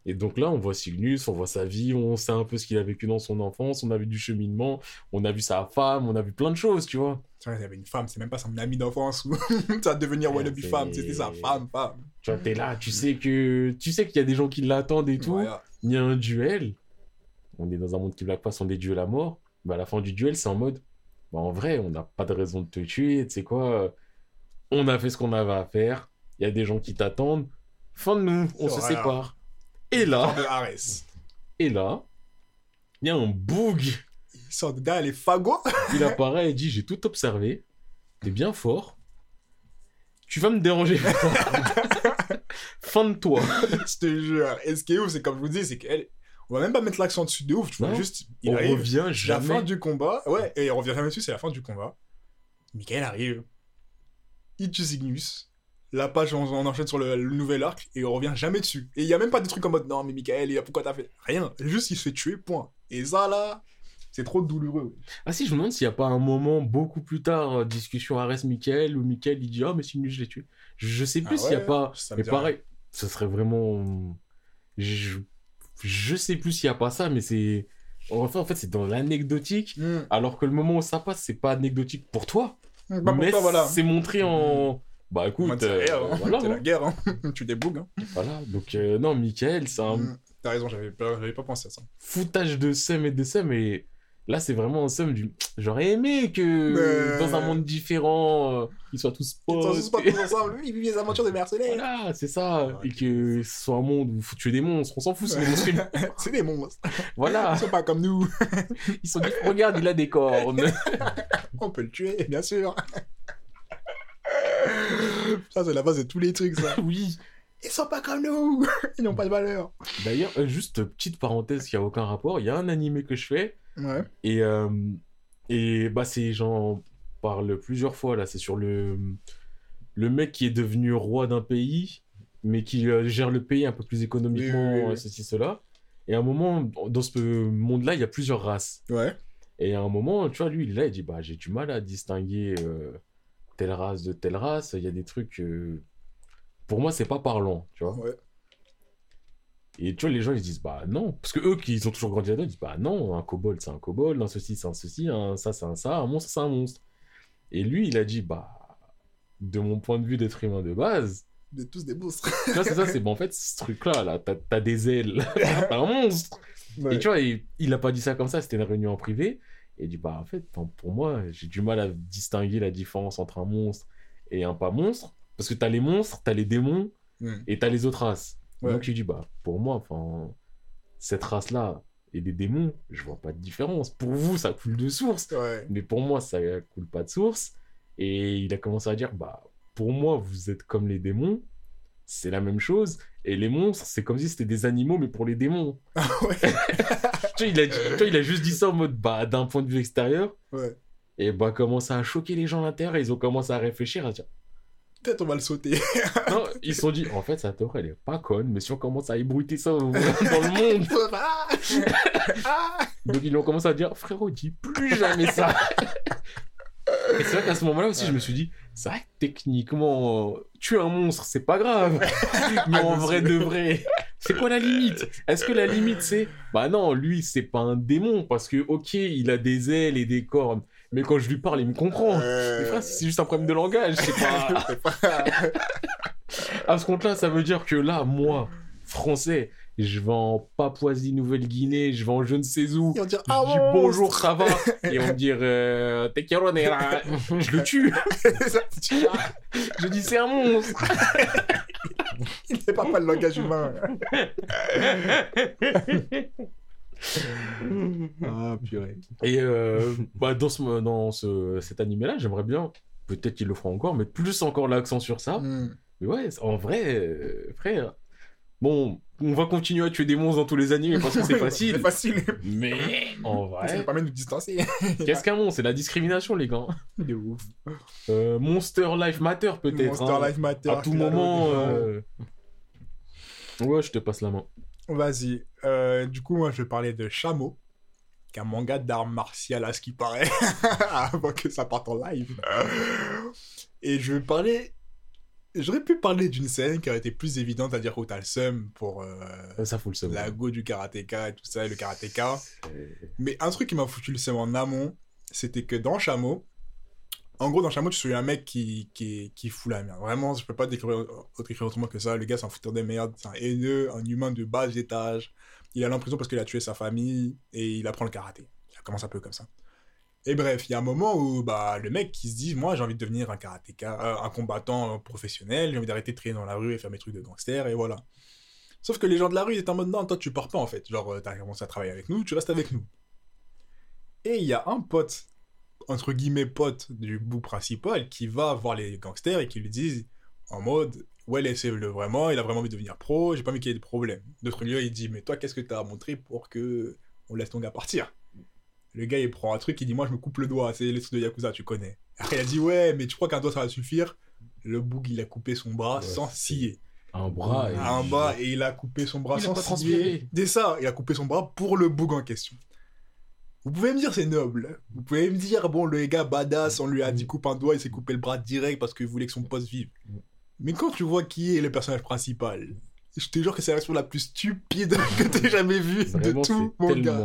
Et donc là, on voit Cygnus, on voit sa vie, on sait un peu ce qu'il a vécu dans son enfance, on a vu du cheminement, on a vu sa femme, on a vu plein de choses, tu vois. Tu il y avait une femme, c'est même pas son ami d'enfance ou [LAUGHS] ça devenir Ouais, wannabe femme, c'était sa femme, femme. Tu vois, t'es là, tu sais que tu sais qu'il y a des gens qui l'attendent et tout. Voilà. Il y a un duel. On est dans un monde qui blague pas, sont des duels à mort. Mais à la fin du duel, c'est en mode, bah, en vrai, on n'a pas de raison de te tuer. Tu sais quoi On a fait ce qu'on avait à faire. Il y a des gens qui t'attendent. Fin de nous, on se Voilà. sépare. Et là, Femme de Arès. et là, il y a un boug. Il sort de derrière les fagots. [LAUGHS] Il apparaît et dit J'ai tout observé. T'es bien fort. Tu vas me déranger. [LAUGHS] fin de toi. je te jure. Et ce qui est ouf, c'est comme je vous dis, c'est qu'elle. On va même pas mettre l'accent dessus de ouf, tu vois. Non. Juste, il On arrive. revient La fin jamais. du combat. Ouais, et on revient jamais dessus, c'est la fin du combat. Michael arrive. Il tue. La page, on, on enchaîne sur le, le nouvel arc et on revient jamais dessus. Et il y a même pas des trucs en mode non, mais Michael, il a- pourquoi t'as fait? Rien. Juste, il se fait tuer, point. Et ça, là, c'est trop douloureux. Ah si, je me demande s'il n'y a pas un moment beaucoup plus tard, euh, discussion Arès Michael, où Michael il dit Ah, mais Cygnus, je l'ai tué. Je, sais plus Ah s'il n'y a ouais, pas. ça Mais pareil, ce serait vraiment. Je, je sais plus s'il n'y a pas ça, mais c'est. Enfin, en fait, c'est dans l'anecdotique, Hmm. alors que le moment où ça passe, c'est pas anecdotique pour toi. Bah, pour mais voilà. c'est montré en. Bah écoute, euh, hein. voilà, hein. la guerre, hein. [LAUGHS] tu débougues. Hein. Voilà, donc euh, non, Michael, c'est un Hmm. T'as raison, j'avais pas, pas pensé à ça. foutage de seum et de seum, et là, c'est vraiment un seum du. J'aurais aimé que Mais- dans un monde différent, euh, ils soient tous Ils potes. sont tous pas tous ensemble, lui, il vit les aventures des mercenaires. Voilà, c'est ça. Ouais, et que ce soit un monde où faut tuer des monstres. On s'en fout, c'est des monstres [LAUGHS] c'est des monstres. Voilà. Ils sont pas comme nous. Ils sont dit, regarde, il a des cornes. [LAUGHS] On peut le tuer, bien sûr. Ça, c'est la base de tous les trucs, ça. [LAUGHS] oui. Ils sont pas comme nous. [LAUGHS] Ils n'ont pas de valeur. D'ailleurs, euh, juste petite parenthèse qui a aucun rapport. Il y a un animé que je fais. Ouais. Et, euh, et bah, c'est, j'en parle plusieurs fois là. C'est sur le, le mec qui est devenu roi d'un pays, mais qui euh, gère le pays un peu plus économiquement, Oui, oui, oui, oui. ceci, cela. Et à un moment, dans ce monde-là, il y a plusieurs races. Ouais. Et à un moment, tu vois, lui, il est là, il dit, bah, j'ai du mal à distinguer euh, telle race de telle race. Il y a des trucs, euh, pour moi, c'est pas parlant, tu vois. Ouais. Et tu vois, les gens, ils se disent, bah non. Parce que eux, qui ont toujours grandi là-dedans, ils disent, bah non, un kobold, c'est un kobold, un ceci, c'est un ceci, un ça, c'est un ça, un monstre, c'est un monstre. Et lui, il a dit, bah, de mon point de vue d'être humain de base, Vous êtes tous des monstres. [LAUGHS] tu vois, c'est ça, c'est, bon, en fait, ce truc-là, là, t'as t'as des ailes, [LAUGHS] t'as un monstre. Ouais. Et tu vois, il, il a pas dit ça comme ça, c'était une réunion en privé. Et il dit, bah en fait, pour moi, j'ai du mal à distinguer la différence entre un monstre et un pas monstre. Parce que t'as les monstres, t'as les démons Hmm. et t'as les autres races. Ouais. Donc il dit, bah pour moi, enfin, cette race-là et les démons, je vois pas de différence. Pour vous, ça coule de source. Ouais. Mais pour moi, ça coule pas de source. Et il a commencé à dire, bah pour moi, vous êtes comme les démons. C'est la même chose. Et les monstres, c'est comme si c'était des animaux, mais pour les démons. [LAUGHS] ouais. [LAUGHS] Tu vois, il a, tu vois, il a juste dit ça en mode, bah, d'un point de vue extérieur. Ouais. Et bah, commence à choquer les gens à l'intérieur. Ils ont commencé à réfléchir, à dire, Peut-être on va le sauter. non, [LAUGHS] ils se sont dit, en fait, sa théorie, elle est pas conne, mais si on commence à ébruiter ça dans le monde, ah Ah Donc ils ont commencé à dire frérot, dis plus jamais ça. Et c'est vrai qu'à ce moment-là aussi, je me suis dit, c'est vrai que techniquement, tuer un monstre, c'est pas grave. [LAUGHS] Mais en vrai de vrai, c'est quoi la limite? Est-ce que la limite c'est, bah non, lui c'est pas un démon parce que ok, il a des ailes et des cornes, mais quand je lui parle, il me comprend. Euh, c'est juste un problème de langage, c'est pas. [LAUGHS] c'est pas- À ce compte-là, ça veut dire que là, moi, français, je vais en Papouasie-Nouvelle-Guinée, je vais en je ne sais où. Ils vont dire, Je ah dis bonjour, ça va Et on me dire euh. [LAUGHS] Je le tue. Je dis c'est un monstre. [LAUGHS] Il n'est pas pas le langage humain. [LAUGHS] ah, purée. Et euh, bah, dans, ce, dans ce, cet animé-là, j'aimerais bien, peut-être qu'il le fera encore, mettre plus encore l'accent sur ça. Hmm. Mais ouais, en vrai, euh, frère. Bon, on va continuer à tuer des monstres dans tous les animés parce que c'est [LAUGHS] C'est facile. facile. Mais en Ça vrai, permet de nous distancer. [LAUGHS] qu'est-ce qu'un monstre? C'est la discrimination, les gars. [LAUGHS] De ouf. Euh, Monster Life Matter, peut-être. Monster hein. Life Matter. À tout moment. Euh, Ouais, je te passe la main. Vas-y. Euh, du coup, moi, je vais parler de Chameau, qui est un manga d'art martial à ce qui paraît, avant que ça parte en live. Et je vais parler. J'aurais pu parler d'une scène qui aurait été plus évidente, à dire où t'as le seum pour euh, Ça fout le seum. la go du karatéka et tout ça, et le karatéka. Mais un truc qui m'a foutu le seum en amont, c'était que dans Chameau, en gros, dans Chameau, tu suis un mec qui, qui, qui fout la merde. Vraiment, je peux pas décrire, décrire autrement que ça. Le gars, c'est un fouteur de merde, c'est un haineux, un humain de bas étage. Il est allé en prison parce qu'il a tué sa famille et il apprend le karaté. Ça commence un peu comme ça. Et bref, il y a un moment où bah, le mec qui se dit Moi, j'ai envie de devenir un karatéka, euh, un combattant euh, professionnel, j'ai envie d'arrêter de traîner dans la rue et faire mes trucs de gangster, et voilà. Sauf que les gens de la rue, ils étaient en mode Non, toi, tu pars pas en fait. Genre, euh, t'as commencé à travailler avec nous, tu restes avec nous. Et il y a un pote, entre guillemets pote du bout principal, qui va voir les gangsters et qui lui disent en mode Ouais, laissez-le vraiment, il a vraiment envie de devenir pro, j'ai pas envie qu'il y ait de problème. D'autres lieux, il dit Mais toi, qu'est-ce que t'as à montrer pour que on laisse ton gars partir? Le gars, il prend un truc, il dit Moi, je me coupe le doigt, c'est les trucs de Yakuza, tu connais. Après, il a dit Ouais, mais tu crois qu'un doigt, ça va suffire? Le boug, il a coupé son bras Ouais, sans scier. Un bras. et- Un bas, et il a coupé son bras Il sans scier. Dès ça, il a coupé son bras pour le boug en question. Vous pouvez me dire c'est noble. Vous pouvez me dire bon le gars badass, on lui a dit coupe un doigt, il s'est coupé le bras direct parce qu'il voulait que son poste vive. Mais quand tu vois qui est le personnage principal, je te jure que c'est la version la plus stupide [LAUGHS] que t'aies jamais vue de tout mon gars.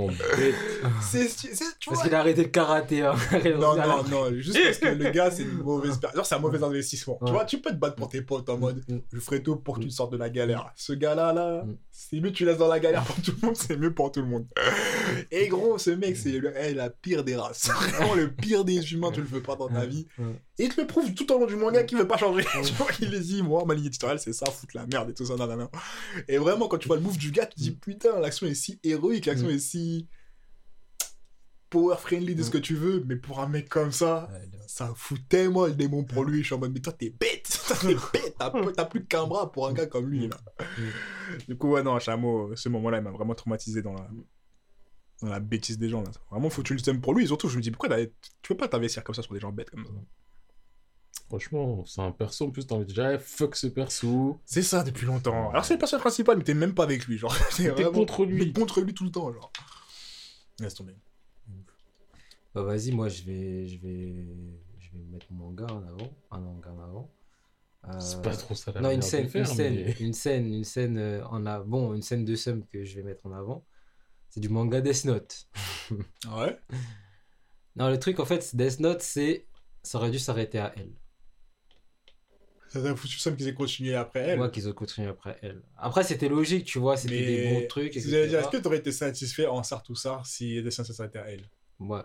C'est [LAUGHS] c'est- tu Parce qu'il a arrêté le karaté. Hein. [LAUGHS] Non, non, non, juste parce que le gars, c'est une mauvaise personne. Genre, c'est un mauvais investissement. Tu vois, tu peux te battre pour tes potes en mode Mm. je ferai tout pour que tu te sortes de la galère. Ce gars-là, là, Mm. c'est mieux que tu laisses dans la galère pour tout le monde, c'est mieux pour tout le monde. Et gros, ce mec, c'est le- eh, la pire des races. Vraiment le pire des humains, tu le veux pas dans ta vie. Et il te le prouve tout au long du manga qu'il veut pas changer. tu vois, il les dit, moi, ma ligne éditoriale, c'est ça, foutre la merde et tout ça, nanana. [LAUGHS] Et vraiment, quand tu vois le move du gars, tu te dis, putain, l'action est si héroïque, l'action Mm. est si power friendly de ce Mm. que tu veux, mais pour un mec comme ça, ça fout tellement le démon pour lui. Je suis en mode, mais toi, t'es bête, [LAUGHS] t'es bête, t'as plus qu'un bras pour un gars comme lui, là. Du coup, ouais, non, Chameau, ce moment-là, il m'a vraiment traumatisé dans la, dans la bêtise des gens, là. Vraiment foutu le seum pour lui, et surtout, je me dis, pourquoi tu peux pas t'investir comme ça sur des gens bêtes comme ça? Franchement, c'est un perso. En plus, t'as envie de dire, eh, fuck ce perso. C'est ça depuis longtemps. Alors, c'est le personnage principal, mais t'es même pas avec lui, genre. [LAUGHS] T'es vraiment- contre lui. T'es contre lui tout le temps, genre. Laisse tomber. Bah, vas-y, moi je vais, je vais, je vais mettre mon manga en avant, un manga en avant. Euh, C'est pas trop ça la non, une scène, faire, une scène, une scène, une scène euh, en a, bon, une scène de Sum que je vais mettre en avant. C'est du manga Death Note. Ah ouais? [LAUGHS] Non, le truc en fait, Death Note, c'est, ça aurait dû s'arrêter à elle. Ça t'a foutu le qu'ils aient continué après elle. Moi qu'ils ont continué après elle. Après, c'était logique, tu vois, c'était des bons trucs. est-ce que t'aurais été satisfait en ça si Dessin ça s'arrêtait à elle? Ouais.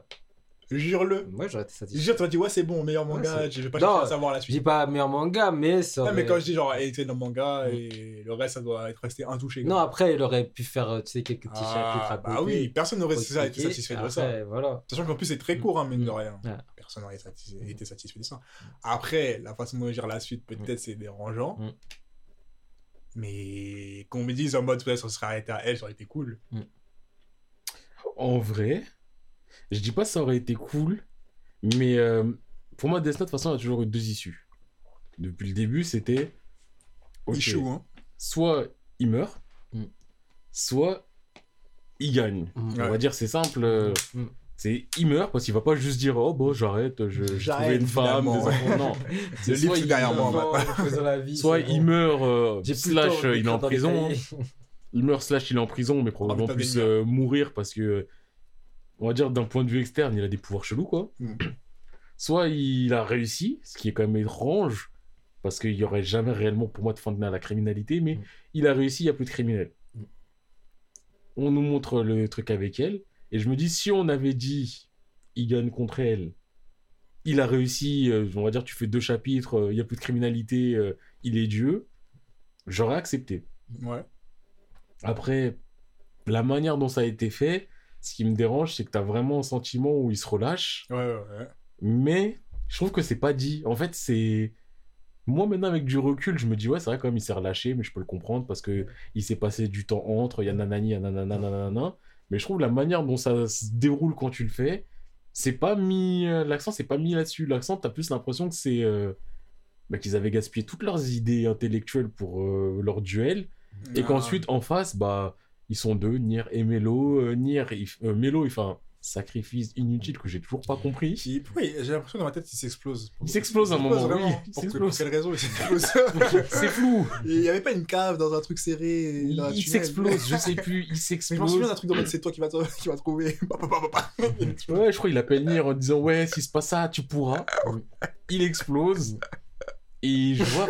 Jure-le. Moi, j'aurais été satisfait. Jure, t'aurais dit, ouais, c'est bon, meilleur manga, c'est- je vais pas Non, chercher à savoir la Je suite. dis pas meilleur manga, mais ça Non, mais quand je dis genre, elle était dans le manga Mm. et le reste, ça doit être resté intouché. Non, après, il aurait pu faire, euh, tu sais, quelques petits chapitres à ah, côté. bah oui, personne n'aurait été satisfait de ça. voilà. Sachant qu'en plus, c'est très court, hein, mine de Mm. rien. Ouais. Personne n'aurait satisfait- été satisfait de ça. Après, la façon dont gère la suite, peut-être c'est dérangeant. Mm. Mais qu'on me dise en mode, ouais, ça serait arrêté à elle, ça aurait été cool. En vrai, je dis pas que ça aurait été cool, mais euh, pour moi, Death Note, de toute façon, il y a toujours eu deux issues. Depuis le début, c'était. ok, Il choue, hein. Soit il meurt, Mm. soit il gagne. Mm. On va dire c'est simple. euh, Mm. C'est il meurt parce qu'il va pas juste dire oh bon j'arrête, je j'ai une femme, des. Non. [LAUGHS] Le livre, soit c'est il- derrière moi. Non, maintenant. faisons la vie, Soit il bon. meurt euh, slash euh, il est en dans prison. [LAUGHS] Il meurt slash il est en prison mais probablement pas plus euh, mourir parce que on va dire d'un point de vue externe il a des pouvoirs chelous quoi. Mm. [CLEARS THROAT] Soit il a réussi, ce qui est quand même étrange parce qu'il y aurait jamais réellement pour moi de fin à la criminalité, mais Mm. il a réussi, il y a plus de criminels. Mm. On nous montre le truc avec elle et je me dis si on avait dit il gagne contre elle, il a réussi, euh, on va dire tu fais deux chapitres, euh, il y a plus de criminalité, euh, il est Dieu, j'aurais accepté. Ouais. Après, la manière dont ça a été fait, ce qui me dérange, c'est que tu as vraiment un sentiment où il se relâche, Ouais, ouais, ouais. mais je trouve que c'est pas dit. En fait, c'est. Moi, maintenant, avec du recul, je me dis, ouais, c'est vrai, quand même, il s'est relâché, mais je peux le comprendre parce que il s'est passé du temps entre, il y a nanani, nanana, nanana. Mais je trouve la manière dont ça se déroule quand tu le fais, c'est pas mis. euh, L'accent, c'est pas mis là-dessus. L'accent, t'as plus l'impression que c'est. euh, bah, qu'ils avaient gaspillé toutes leurs idées intellectuelles pour euh, leur duel. Et Ah. qu'ensuite, en face, bah, ils sont deux, Nier et Melo. Euh, Nier, il, euh, Melo, il fait un sacrifice inutile que j'ai toujours pas compris. Il- J'ai l'impression dans ma tête, il s'explose. Il s'explose à un moment, vraiment. oui, Pour, que- s'explose. pour quelle raison il s'explose [LAUGHS] C'est flou. Il n'y avait pas une cave dans un truc serré. Il, dans un il tunnel? s'explose, je sais [LAUGHS] plus, il Mais je m'en souviens s'explose. d'un truc dans le c'est toi qui vas, qui trouver. [LAUGHS] Ouais, je crois qu'il appelle Nier en disant ouais, s'il se passe ça, tu pourras. Il explose. Et je vois,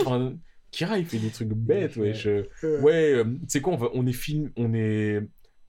Kira, il fait des trucs bêtes, ouais. je- Ouais, euh, tu sais quoi, on, va- on est film, on est,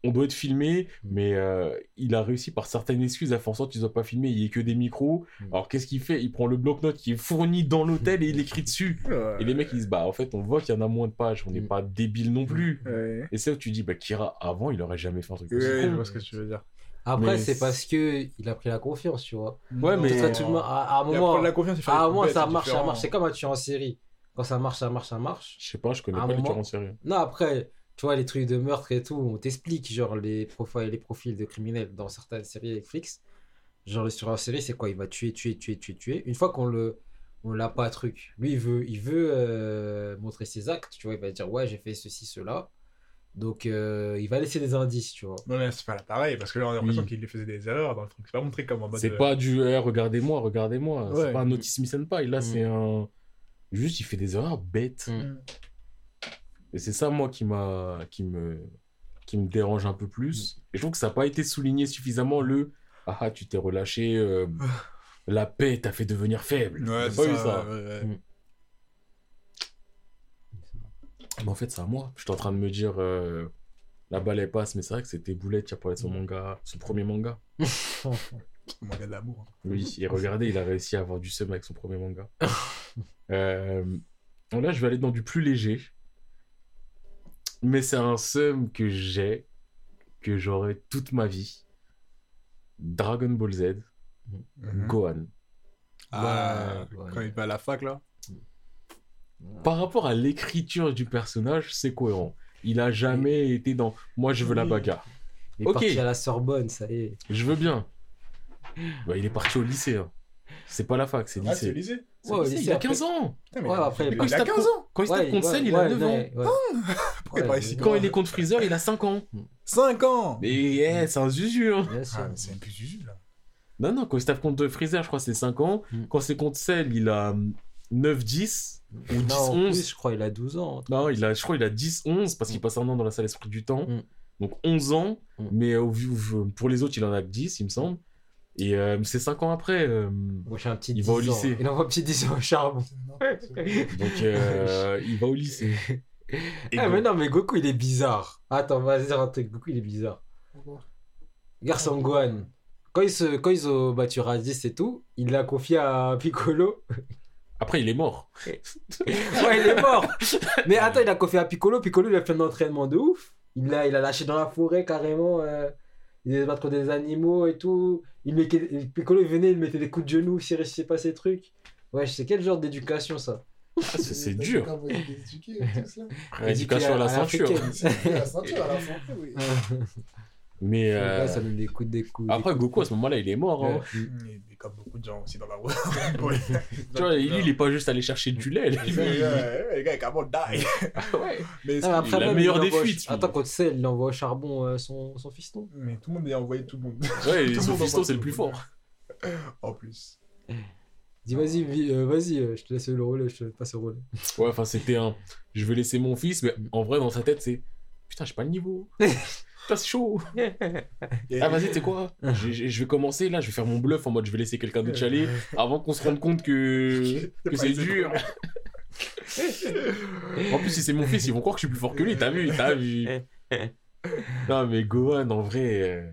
on doit être filmé, mais euh, il a réussi par certaines excuses à faire en sorte qu'ils soient pas filmés. Il y ait que des micros. Mm. Alors qu'est-ce qu'il fait? Il prend le bloc-notes qui est fourni dans l'hôtel et il écrit dessus. [LAUGHS] Ouais. Et les mecs ils disent bah en fait on voit qu'il y en a moins de pages, on n'est Mm. pas débile non plus. Ouais. Et c'est où tu dis bah Kira avant il aurait jamais fait un truc aussi Ouais, je vois ce que tu veux dire. Après, c'est parce que il a pris la confiance, tu vois. Ouais, mais- Peut-être tout le monde- à, à un Il moment, la confiance, il fait à un moment ça marche, ça différents. marche. C'est comme un tueur en série. Quand ça marche, ça marche, ça marche. Je sais pas, je connais À un pas les tueurs en série. Non, après, tu vois, les trucs de meurtre et tout, on t'explique, genre, les profils, les profils de criminels dans certaines séries Netflix. Genre, le tueur en série, c'est quoi? Il va tuer, tuer, tuer, tuer, tuer. Une fois qu'on le. On l'a pas truc. Lui, il veut, il veut euh, montrer ses actes, tu vois. Il va dire, ouais, j'ai fait ceci, cela. Donc, euh, il va laisser des indices, tu vois. Non, mais c'est pas là pareil, parce que là, on a l'impression Oui. qu'il lui faisait des erreurs dans le truc. C'est pas montré comme en mode. C'est euh, pas du eh, regardez-moi, regardez-moi. Ouais. C'est pas un Otis. Là Mm. c'est un. Juste il fait des erreurs bêtes. Mm. Et c'est ça moi qui m'a qui me qui me dérange un peu plus. Et je trouve que ça n'a pas été souligné suffisamment le ah ah, tu t'es relâché euh, [SIGHS] la paix t'a fait devenir faible. Ouais, pas eu ça. ça. ouais, ouais. Mm. Mais en fait c'est à moi. J'étais en train de me dire euh, la balle elle passe mais c'est vrai que c'était Boulette qui a parlé de son manga, son premier manga. C'est [LAUGHS] un manga d'amour. Oui, et regardez, il a réussi à avoir du seum avec son premier manga. [LAUGHS] Euh, là, je vais aller dans du plus léger. Mais c'est un seum que j'ai, que j'aurai toute ma vie. Dragon Ball Z, Mhm. Gohan. Ah, Ouais, ouais. quand il va à la fac, là. Par rapport à l'écriture du personnage, c'est cohérent. Il a jamais été dans moi je veux la bagarre. Il est Ok. parti à la Sorbonne, ça y est. Je veux bien. Bah, il est parti au lycée. hein. C'est pas la fac, c'est Ah, c'est lycée. au lycée? C'est Ouais, au lycée, lycée, il a après. 15 ans. Putain, mais Ouais, après, il, il Quand il il a se tape 15 ans Quand il se tape contre ouais, Cell, il a ouais, 9 ans. ouais, ouais. [LAUGHS] Pourquoi il Ouais, paraît si mais- Quand il est contre Freezer, il a 5 ans. 5 ans Mais eh, c'est un zuzu, hein. Ah, c'est un peu Zuzu, là. Non, non, quand il se tape contre Freezer, je crois que c'est 5 ans. Mm. Quand c'est contre Cell, il a 9-10 ou Non, en 10-11. plus, je crois il a 12 ans. Non, il a, je crois qu'il a 10-11 parce qu'il Mm. passe un an dans la salle Esprit du Temps. Mm. Donc 11 ans, Mm. mais au vu- au- pour les autres, il en a que 10, il me semble. Et euh, c'est 5 ans après. euh, un petit Il 10 va au lycée. Il envoie un petit 10 ans au charbon. donc euh, il va au lycée. [LAUGHS] Et Ah, mais non, mais Goku, il est bizarre. Attends, vas-y, dire un truc. Goku, il est bizarre. Garçon Gohan. Quand ils, se, quand ils ont battu Raditz et tout, il l'a confié à Piccolo. Après, il est mort. [LAUGHS] ouais, il est mort. Mais attends, il a confié à Piccolo. Piccolo, il a fait un entraînement de ouf. Il l'a il a lâché dans la forêt carrément. euh, il allait se battre contre des animaux et tout. Il mettait, Piccolo, il venait, il mettait des coups de genoux s'il réussissait pas ses trucs. Ouais, c'est quel genre d'éducation ça? Ah, c'est dur. [LAUGHS] Éducation à la ceinture. Mais euh, ça donne des coups, des coups. des après, coups. Goku, à ce moment-là, il est mort. hein. Comme beaucoup de gens aussi dans la roue. [LAUGHS] [LAUGHS] Tu vois, lui, il est pas juste allé chercher du lait. [LAUGHS] Les gars, gars, carrément die. Ouais. Mais, Ah, mais après, la meilleure il des fuites. Attends, quand tu sais, il envoie au charbon euh, son, son fiston. mais tout le monde est envoyé tout le monde. Ouais, et son fiston, c'est le plus fort. En plus. Dis, vas-y, euh, vas-y, euh, je te laisse le relais, je te passe le relais. Ouais, enfin, c'était un. Je vais laisser mon fils, mais en vrai, dans sa tête, c'est. Putain, j'ai pas le niveau. C'est chaud. [LAUGHS] Ah, vas-y, tu sais quoi je, vais commencer là, je vais faire mon bluff en mode je vais laisser quelqu'un d'autre chialer [LAUGHS] avant qu'on se rende compte que, [LAUGHS] c'est dur. En plus, si c'est mon fils, ils vont croire que je suis plus fort que lui. T'as vu, t'as vu. Non, mais Gohan, en vrai,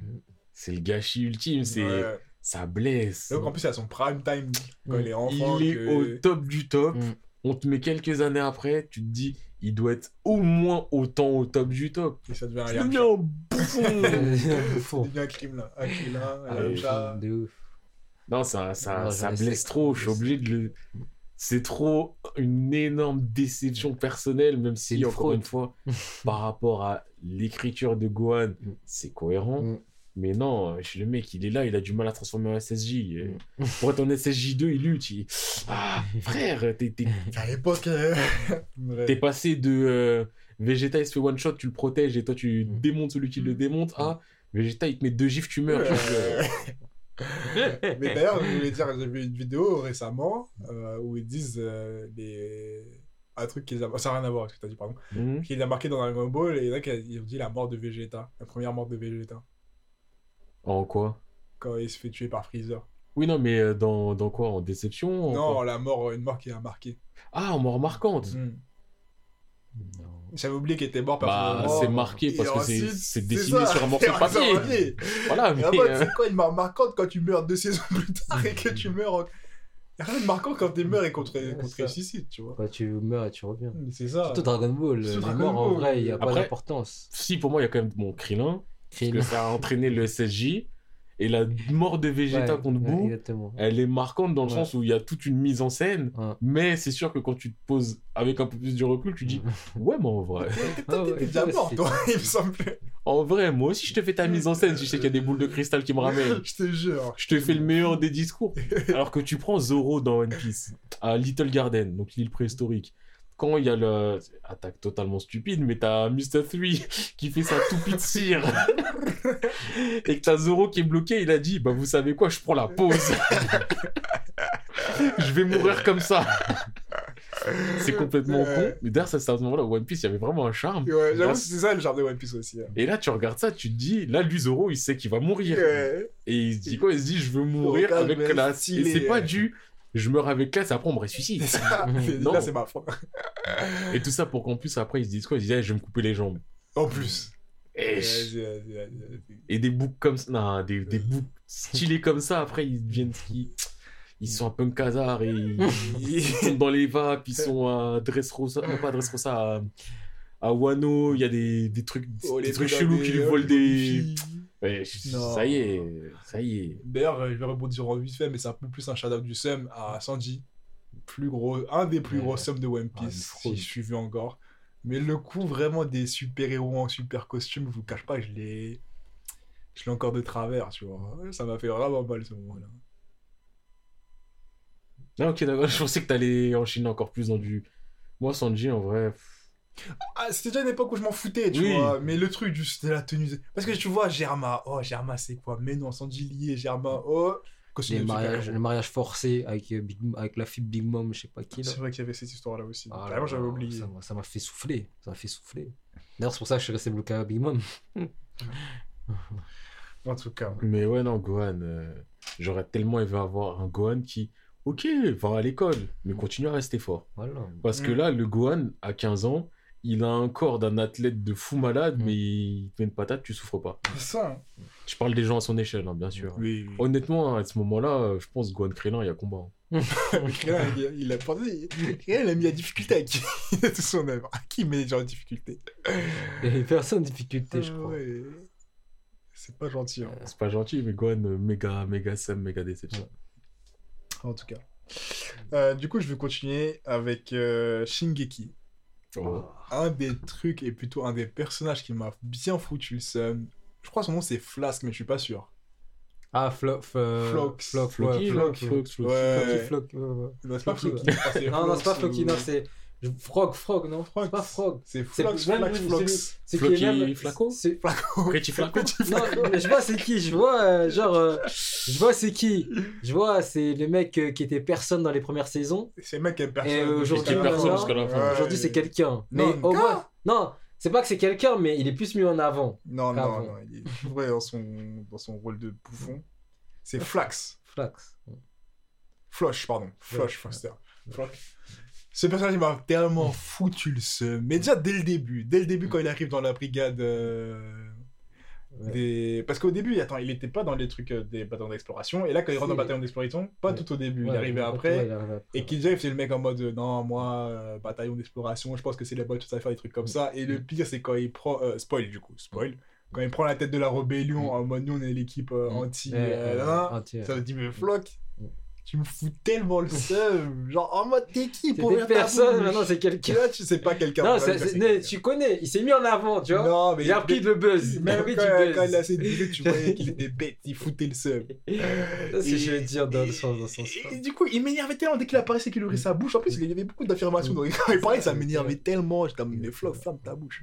c'est le gâchis ultime. C'est Ouais. ça blesse. Donc en plus, il a son prime time quand Mm. il est enfant. Il est que- au top du top. Mm. On te met quelques années après, tu te dis, il doit être au moins autant au top du top. Et ça devient un bouffon. [LAUGHS] Bouffon. Ça devient un crime là. Un crime là. Ah, un. De ouf. Non, ça, ça, Non, ça blesse trop. Je suis obligé de le. C'est trop une énorme déception personnelle, même si, une encore fraude. une fois, [LAUGHS] par rapport à l'écriture de Gohan, Mm. c'est cohérent. Mm. Mais non, chez le mec, il est là, il a du mal à transformer en SSJ. Mm. Pour être en SSJ2, il lutte. il- Ah, frère, t'es- t'es [LAUGHS] À l'époque. euh, [LAUGHS] t'es passé de euh, Vegeta, il se fait one shot, tu le protèges et toi tu Mm. démontes celui qui le démonte. Ah, Vegeta, il te met deux gifs, tu meurs. Euh, [LAUGHS] Mais d'ailleurs, je voulais dire, j'ai vu une vidéo récemment euh, où ils disent les... un truc qui les a... Ça n'a rien à voir avec ce que tu as dit, pardon. Qui les a marqué dans Dragon Ball et il y en a qui ont dit la mort de Vegeta. La première mort de Vegeta. En quoi? Quand il se fait tuer par Freezer. Oui, non, mais euh, dans, dans quoi? En déception en Non, quoi? la mort, une mort qui a marqué. Ah, en mort marquante. Mm. Non. J'avais oublié qu'il était mort Bah, c'est marqué parce que c'est- ensuite, c'est c'est dessiné ça, sur un [LAUGHS] morceau de papier. papier. Voilà, mais. euh, c'est quoi une mort marquante quand tu meurs deux [LAUGHS] saisons plus tard et que tu [LAUGHS] meurs en... Y a rien de marquant quand tu meurs et qu'on te, ressuscite, tu vois. Quand tu meurs et tu reviens. C'est ça. Surtout Dragon Ball, Dragon morts en Ball. vrai, il n'y a pas Après- d'importance. Si, pour moi, il y a quand même mon Krillin, parce que ça a entraîné le SSJ. Et la mort de Vegeta Ouais, contre ouais, Boo, Exactement. elle est marquante dans le Ouais. sens où il y a toute une mise en scène. Ouais. Mais c'est sûr que quand tu te poses avec un peu plus de recul, tu dis [LAUGHS] Ouais, mais en vrai. T'étais déjà mort, toi, [LAUGHS] il me semble. En vrai, moi aussi, je te fais ta mise en scène si je sais qu'il y a des boules de cristal qui me ramènent. Je te jure. Je te fais le meilleur des discours. Alors que tu prends Zoro dans One Piece, à Little Garden, donc l'île préhistorique. Quand il y a le. Attaque totalement stupide, mais t'as Mr. 3 [LAUGHS] qui fait sa toupie de cire. [LAUGHS] Et que t'as Zoro qui est bloqué, il a dit Bah, vous savez quoi, je prends la pause. [LAUGHS] je vais mourir comme ça. C'est complètement con. Mais d'ailleurs, c'est à ce moment-là One Piece, il y avait vraiment un charme. Ouais, j'avoue, c'est ça le genre de One Piece aussi. hein. Et là, tu regardes ça, tu te dis, là, lui, Zoro, il sait qu'il va mourir. Ouais. Et il se dit quoi? Il se dit, je veux mourir avec classe. Et c'est pas du, je meurs avec classe, après on me ressuscite. C'est ça. [LAUGHS] Non. Là, c'est ma fin. [LAUGHS] Et tout ça pour qu'en plus, après, ils se disent quoi? Ils disent, eh, je vais me couper les jambes. En plus. Et, Vas-y, vas-y, vas-y, vas-y. et des boucs comme ça, non, des, des boucs stylés comme ça, après, ils deviennent qui Ils sont un punk hasard et ils, [LAUGHS] sont dans les vapes, ils sont à Dressrosa, non pas à Dressrosa, à, à Wano, il y a des, des trucs, Oh, des trucs chelous qui lui euh, volent des. Ouais, ça y est, ça y est. D'ailleurs, euh, je vais rebondir en vite fait, mais c'est un peu plus un shadow du Sum à Sanji. Plus gros, un des plus Ouais. gros Sums de One Ah, Piece, fraude. si je suis vu encore. Mais le coup vraiment des super-héros en super costume, je vous cache pas, je l'ai. Je l'ai encore de travers, tu vois. Ça m'a fait vraiment mal ce moment-là. Ah, ok, d'accord. [LAUGHS] Je pensais que t'allais enchaîner encore plus dans du. Moi, Sanji, en vrai. Ah, c'était déjà une époque où je m'en foutais, tu Oui. vois. Mais le truc, juste de la tenue. Parce que tu vois, Germa, oh, Germa, c'est quoi? Mais non, Sanji lié, Germa, oh. Les mariages, le mariage forcé avec, euh, Big, avec la fille Big Mom, je sais pas qui là. C'est vrai qu'il y avait cette histoire-là aussi. Ah là Vraiment, j'avais oublié. Ça m'a- ça m'a fait souffler. Ça m'a fait souffler. D'ailleurs, c'est pour ça que je suis resté bloqué à Big Mom. [LAUGHS] En tout cas. Mais ouais, non, Gohan. euh, J'aurais tellement aimé avoir un Gohan qui. Ok, va à l'école, mais continue à rester fort. Voilà. Parce que Mm. là, le Gohan, à 15 ans, il a un corps d'un athlète de fou malade, Mm. mais il te met une patate, tu souffres pas. C'est ça. hein. Je parle des gens à son échelle, hein, bien sûr. Oui, oui. Honnêtement, à ce moment-là, je pense Gohan Krillin, il y a combat. hein. [LAUGHS] Il, il a pensé, Krillin, il a mis la difficulté à qui [LAUGHS] de toute son œuvre. À qui met les gens en difficulté? Il personne en difficulté, je Ah crois. ouais. C'est pas gentil, hein, C'est pas gentil, mais Gohan, méga, méga Sam, méga déception. en tout cas. Euh, du coup, je vais continuer avec euh, Shingeki. Oh. Un des trucs et plutôt un des personnages qui m'a bien foutu le seum. Je crois que son nom c'est Flask, mais je suis pas sûr. Ah, Flo- Flox. Flox. Non, c'est pas. Ah, Non, non, c'est pas Flox Flocky, ou- non, c'est Frog, Frog, non C'est pas Frog. C'est C'est Flox, Flax, Flox. C'est Flocky qui est même- Flaco c'est- Pretty [LAUGHS] Flaco Non, mais je vois c'est qui, je vois euh, genre euh, je vois c'est qui. Je vois c'est le mec euh, qui était personne dans les premières saisons. C'est le mec qui personne. Aujourd'hui, est personne maintenant, jusqu'à la fin. Ouais. Aujourd'hui c'est quelqu'un. Mais Non, au moins non, c'est pas que c'est quelqu'un mais il est plus mis en avant. Non, non, non, il est vrai dans son, dans son rôle de bouffon. C'est Flax. Flax. Floch, pardon. Floch, Foster. Floch. Ce personnage il m'a tellement foutu le seum. Mais déjà dès le début, dès le début quand il arrive dans la brigade euh, Ouais. des... Parce qu'au début, attends, il était pas dans les trucs euh, des bataillons d'exploration. Et là quand il rentre dans le bataillon d'exploration, pas Ouais. tout au début, il Ouais, est arrivé ouais, après. il arrivé après. Et il faisait le mec en mode euh, non moi euh, bataillon d'exploration je pense que c'est les boys tout ça faire des trucs comme ça et le pire c'est quand il prend euh, spoil du coup spoil quand il prend la tête de la rébellion en mode nous on est l'équipe euh, anti nan, anti, ça me dit mais floc Mm. Tu me fous tellement le [LAUGHS] seum genre en mode t'es qui pour C'était ouvrir ta personne, bouche maintenant c'est quelqu'un. vois, tu sais pas quelqu'un Non, mais tu connais, il s'est mis en avant, tu vois. non mais il a pris le buzz. Il a même pris quand, du quand il a buzz. de bouger, tu voyais qu'il était bête il foutait le seum [LAUGHS] C'est ce que je veux dire dans le sens, dans sens. Et, et du coup, il m'énervait tellement dès qu'il apparaissait qu'il ouvrait sa bouche. En plus, il y avait beaucoup d'affirmations. Donc, [LAUGHS] il parlait, ça m'énervait tellement. J'étais en mode, mais Flock, ferme ta bouche.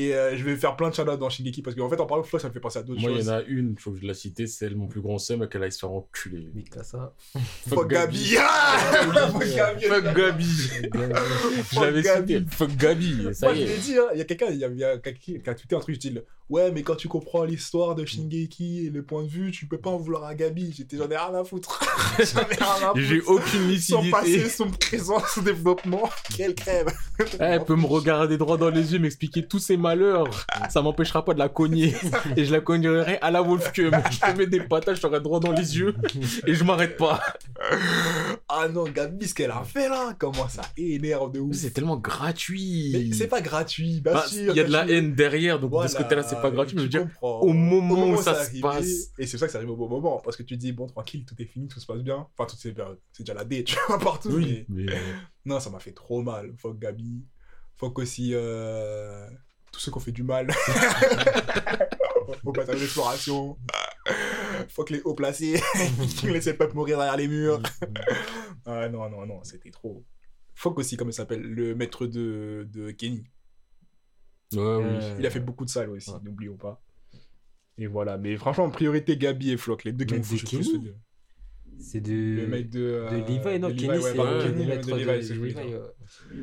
Et euh, je vais faire plein de shout dans Shingeki parce qu'en fait, en parlant de Flock, ça me fait penser à d'autres Moi, il y choses. en a une, faut que je la cite, c'est elle, mon plus grand seum, qu'elle aille se faire enculer. Mikasa. Fuck Gabi. Ah [LAUGHS] Fuck Gabi. Fuck Gabi Je l'avais cité, fuck Gabi, ça Moi, y je est. l'ai dit, hein, il y a quelqu'un il y a, il y a quelqu'un qui a tweeté un truc style Ouais, mais quand tu comprends l'histoire de Shingeki et le point de vue, tu peux pas en vouloir à Gabi. J'étais, j'en ai rien à foutre. [LAUGHS] j'en ai rien à J'ai foutre. aucune Son passé, son présent, son développement. Quelle crève. Eh, Elle peut me regarder droit dans les yeux, m'expliquer tous ses malheurs. Ça m'empêchera pas de la cogner. Et je la cognerai à la Wolfcum. Je te mets des patates, je t'aurai droit dans les yeux. Et je m'arrête pas. Ah non, Gabi, ce qu'elle a fait là, comment ça énerve de ouf. C'est tellement gratuit. c'est pas gratuit, bien Bah, sûr. Il y a de la haine derrière, donc de ce Voilà, côté-là, c'est pas gratuit. Mais je veux dire, au moment où ça c'est se passe. Et c'est pour ça que ça arrive au bon moment, parce que tu dis, bon, tranquille, tout est fini, tout se passe bien. Enfin, tout c'est bien, c'est déjà la D, tu vois, [LAUGHS] partout. oui, mais... mais Non, ça m'a fait trop mal. Fuck Gabi. Fuck aussi euh... tous ceux qui ont fait du mal. [LAUGHS] [LAUGHS] Au bataille d'exploration. Fuck les hauts placés [LAUGHS] qui laissaient le peuple mourir derrière les murs. Ah non, non, non, c'était trop. Fuck aussi, comment il s'appelle, le maître de, de Kenny. ouais, oui. Euh, Il a fait beaucoup de salles aussi, Ouais. n'oublions pas. Et voilà, mais franchement, en priorité, Gabi et Flock, les deux qui m'ont foutu plus de- C'est de. Le mec de. de euh, Levi, non de Kenny, c'est pardon, ouais, Kenny, le le maître de de Levi, c'est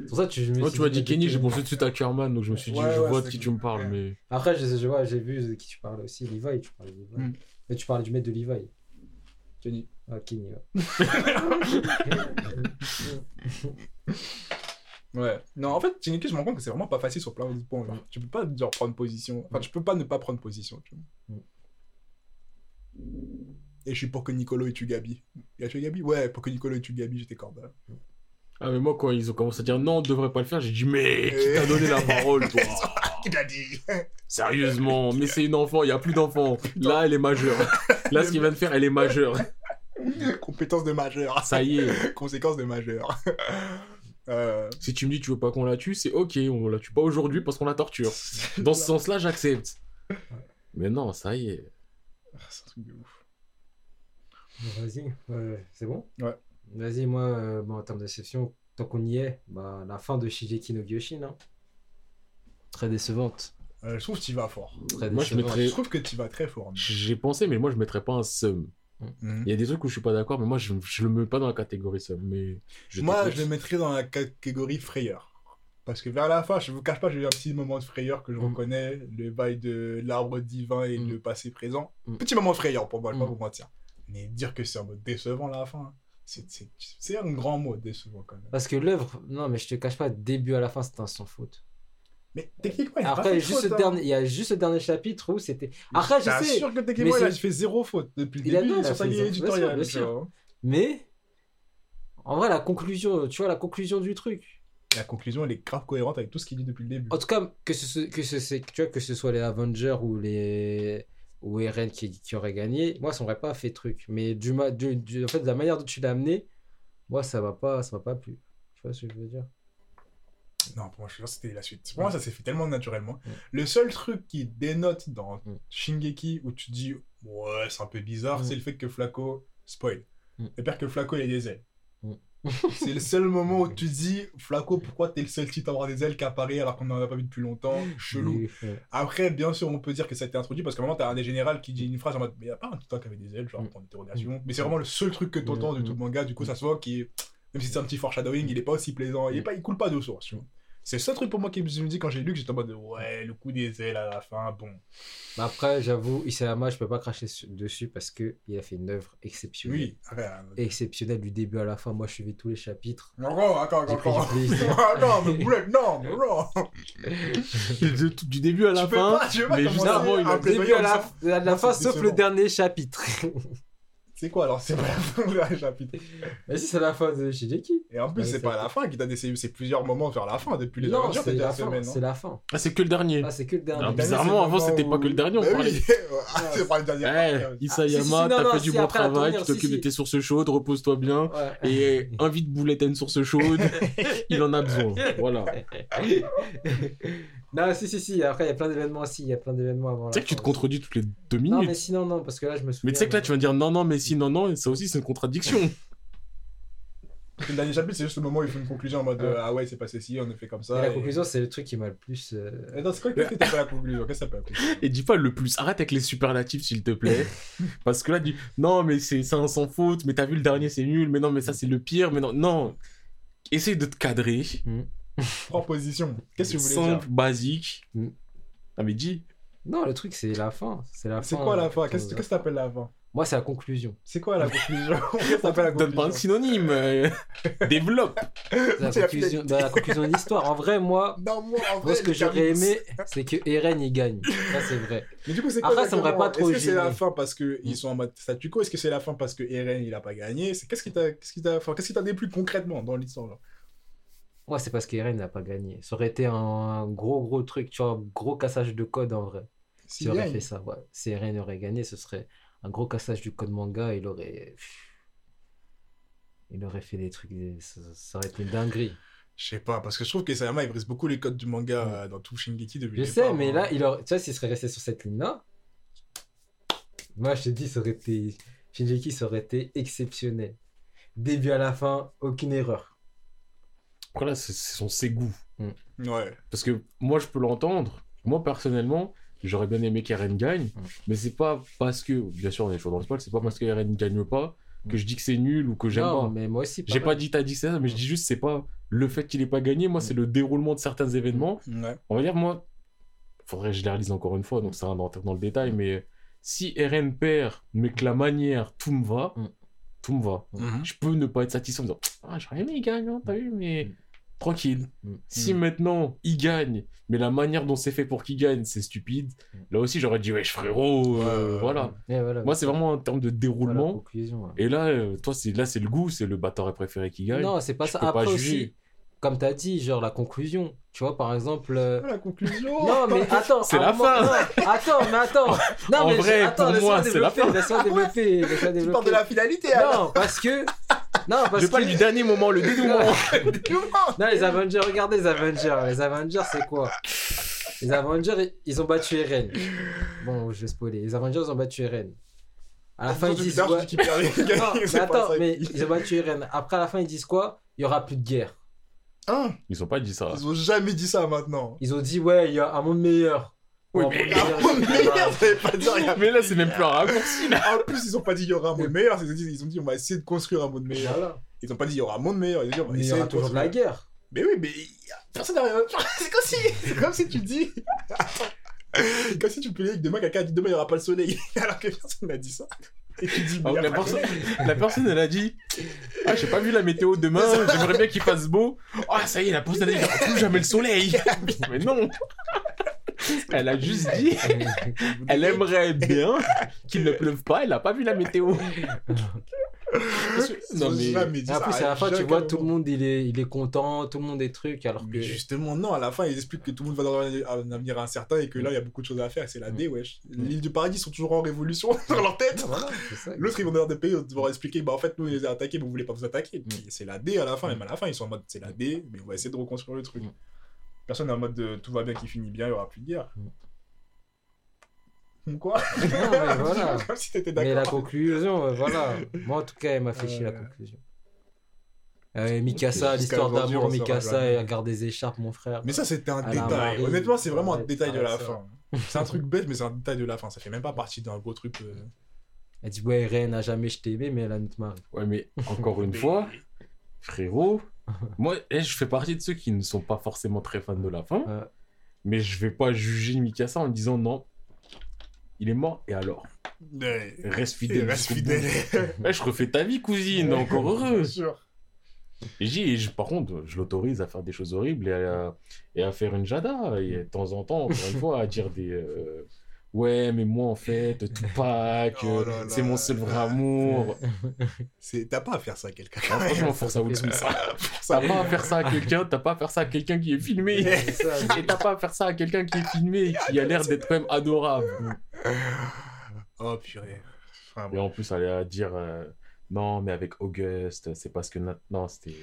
pour ça je me Moi, tu m'as dit Kenny, j'ai pensé tout de suite à Kerman, donc je me suis dit, Ouais, je ouais, vois de qui tu me parles, mais. Après, je, je vois, j'ai vu de qui tu parlais aussi. Levi, tu parlais de Levi. Hmm. Mais tu parlais du maître de Levi. Kenny. Ah, Kenny, ouais. [LAUGHS] Ouais. Non, en fait, Shingeki, je me rends compte que c'est vraiment pas facile sur plein de points. genre. Tu peux pas genre, prendre position. Enfin, tu peux pas ne pas prendre position. Tu vois. Et je suis pour que Nicolo ait tué Gabi. Il a tué Gabi? Ouais, pour que Nicolo ait tué Gabi, j'étais corda. Ah, mais moi, quand ils ont commencé à dire non, on devrait pas le faire, j'ai dit, mais qui t'a donné la parole, toi? [LAUGHS] Il a dit Sérieusement, [LAUGHS] mais c'est une enfant, il y a plus d'enfants. Là, elle est majeure. Là, ce qu'il vient de faire, elle est majeure. [LAUGHS] Compétence de majeur. Ça y est. Conséquence de majeur. euh... Si tu me dis tu veux pas qu'on la tue, c'est ok, on la tue pas aujourd'hui parce qu'on la torture. Dans ce sens-là, j'accepte. Mais non, ça y est. Ah, C'est un truc de ouf. Vas-y, ouais, c'est bon? Ouais. Vas-y, moi, euh, bon, en termes de déception, tant qu'on y est, bah, la fin de Shigeki no Gyoshin, hein. Très décevante. Euh, je trouve que tu vas fort. Très Moi, je décevante. mettrais- Je trouve que tu vas très fort. mais- J'ai pensé, mais moi, je mettrais pas un sum. Mhm. Il y a des trucs où je suis pas d'accord, mais moi, je, je le mets pas dans la catégorie sum. Mais je Moi, t'écoute. je le mettrais dans la catégorie frayeur. Parce que vers la fin, je vous cache pas, j'ai eu un petit moment de frayeur que je Mm. reconnais, le bail de l'arbre divin et Mm. le passé présent. Mm. Petit moment de frayeur pour moi, je vais pas vous mentir. Mais dire que c'est un mot décevant à la fin, c'est- c'est c'est un grand mot décevant quand même. Parce que l'œuvre, non, mais je te cache pas, début à la fin, c'était un sans faute. Mais techniquement, il Après, juste faute, hein. dernier, il y a juste le dernier chapitre où c'était. Après, je sais, sûr que techniquement, il a c'est- fait zéro faute depuis le Il a- début non, a sur sa ligne éditoriale. mais en vrai, la conclusion, tu vois, la conclusion du truc. La conclusion, elle est grave cohérente avec tout ce qu'il dit depuis le début. En tout cas, que ce, que ce, c'est- tu vois, que ce soit les Avengers ou les ou Eren qui, qui auraient gagné, moi, ça m'aurait pas fait truc. Mais du, du, du- en fait, de la manière dont tu l'as amené, moi, ça m'a pas, ça m'a pas plu. Tu vois ce que je veux dire? Non, pour moi, je te jure, c'était la suite. Pour moi, ça s'est fait tellement naturellement. Mm. Le seul truc qui dénote dans Mm. Shingeki où tu dis, ouais, c'est un peu bizarre, Mm. c'est le fait que Flaco, spoil, père que Flaco, il a des ailes. Mm. c'est le seul moment où tu dis, Flaco, pourquoi t'es le seul titre à avoir des ailes qui apparaît alors qu'on n'en a pas vu depuis longtemps? Chelou. Après, bien sûr, on peut dire que ça a été introduit parce qu'à un moment, t'as un des générales qui dit une phrase en mode, mais y a pas un titan qui avait des ailes, genre, Mm. point d'interrogation. Mais c'est vraiment le seul truc que t'entends Mm, de tout le manga, du coup, ça se voit qui est, même si c'est un petit foreshadowing, il est pas aussi plaisant, il, est Mm. pas, il coule pas de source, tu vois. C'est le seul truc pour moi qui me dit quand j'ai lu que j'étais en mode, ouais, le coup des ailes à la fin, bon. Mais après, j'avoue, Isayama, je peux pas cracher su- dessus parce que il a fait une œuvre exceptionnelle. Oui. Exceptionnelle du début à la fin. Moi, je suivais tous les chapitres. [LAUGHS] Ah non, mais boulette, non, mais non. [LAUGHS] Du début à la Tu peux fin. pas, tu peux pas mais juste avant, il a- début à la, fin, sauf le dernier chapitre. [LAUGHS] C'est quoi alors C'est pas la fin de la chapitre. Mais si c'est la fin de Shigeki. Et en plus, c'est pas la fin qui t'a décidé, c'est plusieurs moments vers la fin, depuis les Non, Avengers, c'est la la fin. semaine, C'est la fin. Ah, c'est que le dernier. Ah, c'est que le dernier. Ah, dernier, bizarrement, avant, c'était pas que le dernier, on Bah parlait- oui, [LAUGHS] ah, c'est pas le dernier. Isayama, Ah, non, t'as fait du bon travail, tu t'occupes de tes sources chaudes, repose-toi bien. Et [LAUGHS] invite Boulette à une source chaude, [LAUGHS] il en a besoin. Voilà. Non, si, si, si. Après, il y a plein d'événements aussi. Il y a plein d'événements avant. Tu sais que tu te contredis toutes les deux aussi. Non, minutes. mais sinon, non, parce que là, je me souviens. Mais tu sais que là, tu vas dire non, non, mais si, non, non, et ça aussi, c'est une contradiction. [LAUGHS] Le dernier chapitre, c'est juste le moment où il fait une conclusion en mode euh, Ah ouais, c'est passé ci, on a fait comme ça. La et- conclusion, c'est le truc qui m'a le plus. euh, Attends, c'est quoi qu'est-ce que t'as fait la conclusion? Qu'est-ce que ça fait la conclusion? Et dis pas le plus. Arrête avec les superlatifs, s'il te plaît. Parce que là, dis non, mais c'est c'est un sans faute, mais t'as vu le dernier, c'est nul, mais non, mais ça, c'est le pire, mais non, non. Essaye de te cadrer. Trois [LAUGHS] positions. Qu'est-ce que vous voulez Simple, dire basique. Mm. Ah, mais dis. Non, le truc, c'est la fin. C'est la C'est fin, quoi la euh, fin chose. Qu'est-ce que t'appelles la fin Moi, c'est la conclusion. C'est quoi la conclusion [LAUGHS] Qu'est-ce que t'appelles la Donne pas un conclusion synonyme. euh, [LAUGHS] développe. C'est la conclusion, bah, la conclusion de l'histoire. En vrai, moi, Non, moi, en vrai, moi ce que les j'aurais aimé, c'est que Eren il gagne. Ça, c'est vrai. Mais du coup, c'est quoi Après, ça m'aurait exactement pas trop Est-ce que c'est la gêné. fin parce qu'ils sont en mode statu quo? Est-ce que c'est la fin parce que Eren il a pas gagné? C'est qu'est-ce qui t'a qu'est-ce qui t'a enfin, qu'est-ce qui t'a déplu concrètement dans l'histoire Moi, c'est parce qu'Eren n'a pas gagné. Ça aurait été un gros, gros truc, tu vois, un gros cassage de code en vrai. S'il aurait fait ça, ouais. Si Eren aurait gagné, ce serait un gros cassage du code manga. Il aurait. Il aurait fait des trucs. Ça, ça aurait été une dinguerie. Je sais pas parce que je trouve que Sayama il brise beaucoup les codes du manga Mm. euh, dans tout Shingeki depuis Je sais, mais hein. là, il aurait... tu vois, s'il serait resté sur cette ligne-là, moi, je te dis, ça aurait été. Shinjeki, ça aurait été exceptionnel. Début à la fin, aucune erreur. Après, là, c'est- ce sont ses goûts. Ouais. Parce que moi, je peux l'entendre. Moi, personnellement, j'aurais bien aimé qu'Eren gagne. Mais c'est pas parce que. Bien sûr, on est toujours dans le spoil. C'est pas parce qu'Eren ne gagne pas que je dis que c'est nul ou que j'aime Non, pas. mais moi aussi. J'ai pas dit t'as dit ça, mais je dis juste c'est pas le fait qu'il ait pas gagné. Moi, c'est le déroulement de certains événements. Ouais. On va dire, moi, faudrait que je les relise encore une fois, donc ça va rentrer dans le détail, mais si RN perd, mais que la manière, tout me va, Mm. tout me va. Je peux ne pas être satisfait en me disant, ah, j'aurais aimé il gagne, hein, t'as vu, mais Mm. Tranquille. Mm. Si Mm. maintenant il gagne, mais la manière dont c'est fait pour qu'il gagne, c'est stupide, Mm. là aussi j'aurais dit, wesh frérot, euh, Ouais, voilà. Et voilà, Moi, c'est vraiment en termes de voilà déroulement. conclusion, ouais. Et là, euh, toi, c'est là, c'est le goût, c'est le batteur préféré qui gagne. Non, c'est pas je ça. pas Après aussi, comme t'as dit, genre la conclusion. Tu vois, par exemple. euh, Ah, La conclusion Non, mais [LAUGHS] attends. C'est la moment- fin. Non, attends, mais attends. [LAUGHS] Non, En mais vrai, attends, pour laisse-moi moi, c'est la développer, fin. Laisse-moi développer. laisse-moi Tu parles développer. de la finalité alors Non, parce que. Non, parce Je parle que. du dernier moment, le [LAUGHS] dénouement. Non, les Avengers, regardez les Avengers. Les Avengers, c'est quoi? Les Avengers, ils ont battu Eren. Bon, je vais spoiler. Les Avengers ont battu Eren. À la fin, ils disent. Gagne, Non, mais attends, mais ils ont battu Eren. Après, à la fin, ils disent quoi? Il y aura plus de guerre. Hein? Ils ont pas dit ça. Ils ont jamais dit ça maintenant. Ils ont dit, ouais, il y a un monde meilleur. Oui, Ou un [LAUGHS] mais- Ah, [LAUGHS] il là, c'est même plus un raccourci. En plus, ils ont pas dit il y aura un monde meilleur, ils ont dit, ils ont dit on va essayer de construire un monde meilleur. Voilà. Ils ont pas dit il y aura un monde meilleur, ils ont dit on va Mais il y essayer aura toujours de la guerre. Mais oui, mais personne n'a rien. [LAUGHS] C'est comme si, c'est comme si tu dis. Comme si tu peux dire que demain quelqu'un a dit demain il y aura pas le soleil, alors que personne n'a dit ça. Et tu dis mais Alors y que a la, personne, la personne, elle a dit Ah, j'ai pas vu la météo demain, j'aimerais bien qu'il fasse beau. Ah, ça y est, la personne, elle a dit plus jamais le soleil. Mais non [LAUGHS] Elle a juste dit [LAUGHS] Elle aimerait bien qu'il ne pleuve pas, elle a pas vu la météo. [LAUGHS] Non, mais. en plus, à la fin, tu vois, tout le monde, il est, il est content, tout le monde est truc, alors que. Mais justement, non, à la fin, ils expliquent que tout le monde va dans un avenir incertain et que là, il y a beaucoup de choses à faire. C'est la D, wesh. L'île du paradis sont toujours en révolution dans leur tête. L'autre, ils vont dans des pays, ils vont expliquer, bah en fait, nous, on les a attaqués, mais vous voulez pas vous attaquer. Mm. C'est la D à la fin, et à la fin, ils sont en mode, c'est la D, mais on va essayer de reconstruire le truc. Personne est en mode de tout va bien qui finit bien, il y aura plus de guerre. Mm. Quoi [LAUGHS] Non, mais voilà. [LAUGHS] Comme si t'étais Mais la d'accord. conclusion, voilà. [LAUGHS] Moi, en tout cas, elle m'a fait chier la Euh. conclusion. Euh, Mikasa, l'histoire d'amour, Mikasa et elle garde des écharpes, mon frère. Mais ça, c'était un la détail. Marie. Honnêtement, c'est vraiment un détail de la ça. fin. C'est un truc bête, mais c'est un détail de la fin. Ça fait même pas partie d'un gros truc. euh, Elle dit, ouais, Ren n'a jamais je t'ai aimé, mais elle a notre mari. Ouais, mais encore une fois, frérot, [LAUGHS] moi, eh, je fais partie de ceux qui ne sont pas forcément très fans de la fin. Ouais. Mais je vais pas juger Mikasa en disant non, il est mort et alors? Ouais. Reste fidèle. reste fidèle. Ouais, [LAUGHS] je refais ta vie, cousine, encore heureux. [LAUGHS] Bien sûr. Et j'ai, et je- par contre, je l'autorise à faire des choses horribles et à, et à faire une jada. Et de temps en temps, encore une fois, à dire des. euh, ouais, mais moi, en fait, Tupac, Oh euh, c'est mon seul vrai amour. T'as pas à faire ça à quelqu'un. Ah, franchement, force à Will Smith. [LAUGHS] Ça- T'as pas à faire ça à quelqu'un, t'as pas à faire ça à quelqu'un qui est filmé. [LAUGHS] Ça. Et t'as pas à faire ça à quelqu'un qui est filmé et [LAUGHS] qui a l'air d'être quand même adorable. Oh purée. Enfin, Et en plus, elle a dire euh, non, mais avec Auguste, c'est parce que. Non, c'était.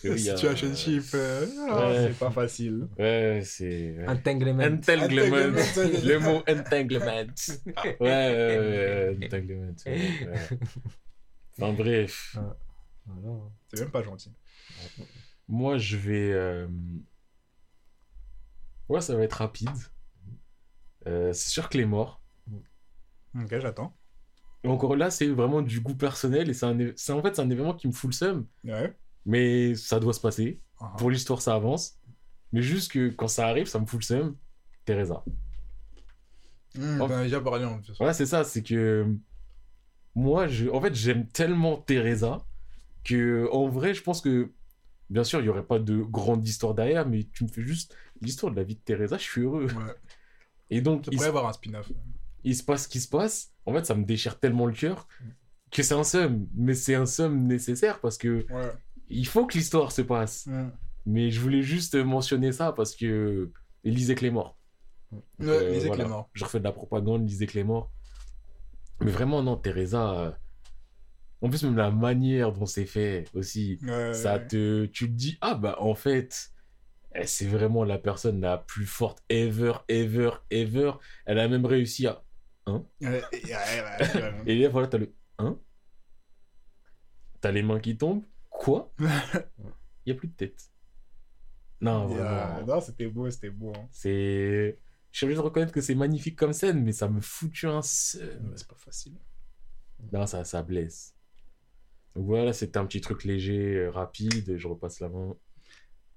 Parce que oui, Situationship, euh, ah, Ouais. c'est pas facile. Ouais, c'est. Entanglement. Entanglement. Entanglement. Le mot [LAUGHS] entanglement. Ouais, ouais, ouais, entanglement. Enfin bref. Voilà. C'est même pas gentil. Moi, je vais. euh, Ouais, ça va être rapide. Euh, c'est sûr que les morts. Ok, j'attends. Encore là, c'est vraiment du goût personnel et c'est un... en fait c'est un événement qui me fout le seum. Ouais. Mais ça doit se passer. Ah. Pour l'histoire, ça avance. Mais juste que quand ça arrive, ça me fout le seum. Teresa. Mmh. T'en as déjà parlé en plus. Voilà, c'est ça, c'est que moi, je, en fait, j'aime tellement Teresa que, en vrai, je pense que, bien sûr, il n'y aurait pas de grande histoire derrière, mais tu me fais juste l'histoire de la vie de Teresa, je suis heureux. Ouais. [LAUGHS] Et donc, Ça il, pourrait se- avoir un spin-off. il se passe ce qui se passe, en fait, ça me déchire tellement le cœur que c'est un somme, mais c'est un somme nécessaire parce que Ouais. Il faut que l'histoire se passe. Mais je voulais juste mentionner ça parce que lisez. Ouais, Euh, lisez voilà. Clément. Je refais de la propagande, lisez Clément. Mais vraiment, non, Teresa. euh, En plus, même la manière dont c'est fait aussi, Ouais, ça te. Tu te dis, ah bah en fait, eh, c'est vraiment la personne la plus forte ever, ever, ever. Elle a même réussi à. Ouais. Et là, voilà, t'as le 1. T'as les mains qui tombent. Quoi? [LAUGHS] Il n'y a plus de tête. Non. Non, c'était beau, c'était beau. hein. C'est. Je suis obligé de reconnaître que c'est magnifique comme scène, mais ça me foutu un seum. C'est pas facile. Non, ça, ça blesse. Donc voilà, c'était un petit truc léger, euh, rapide. Je repasse la main.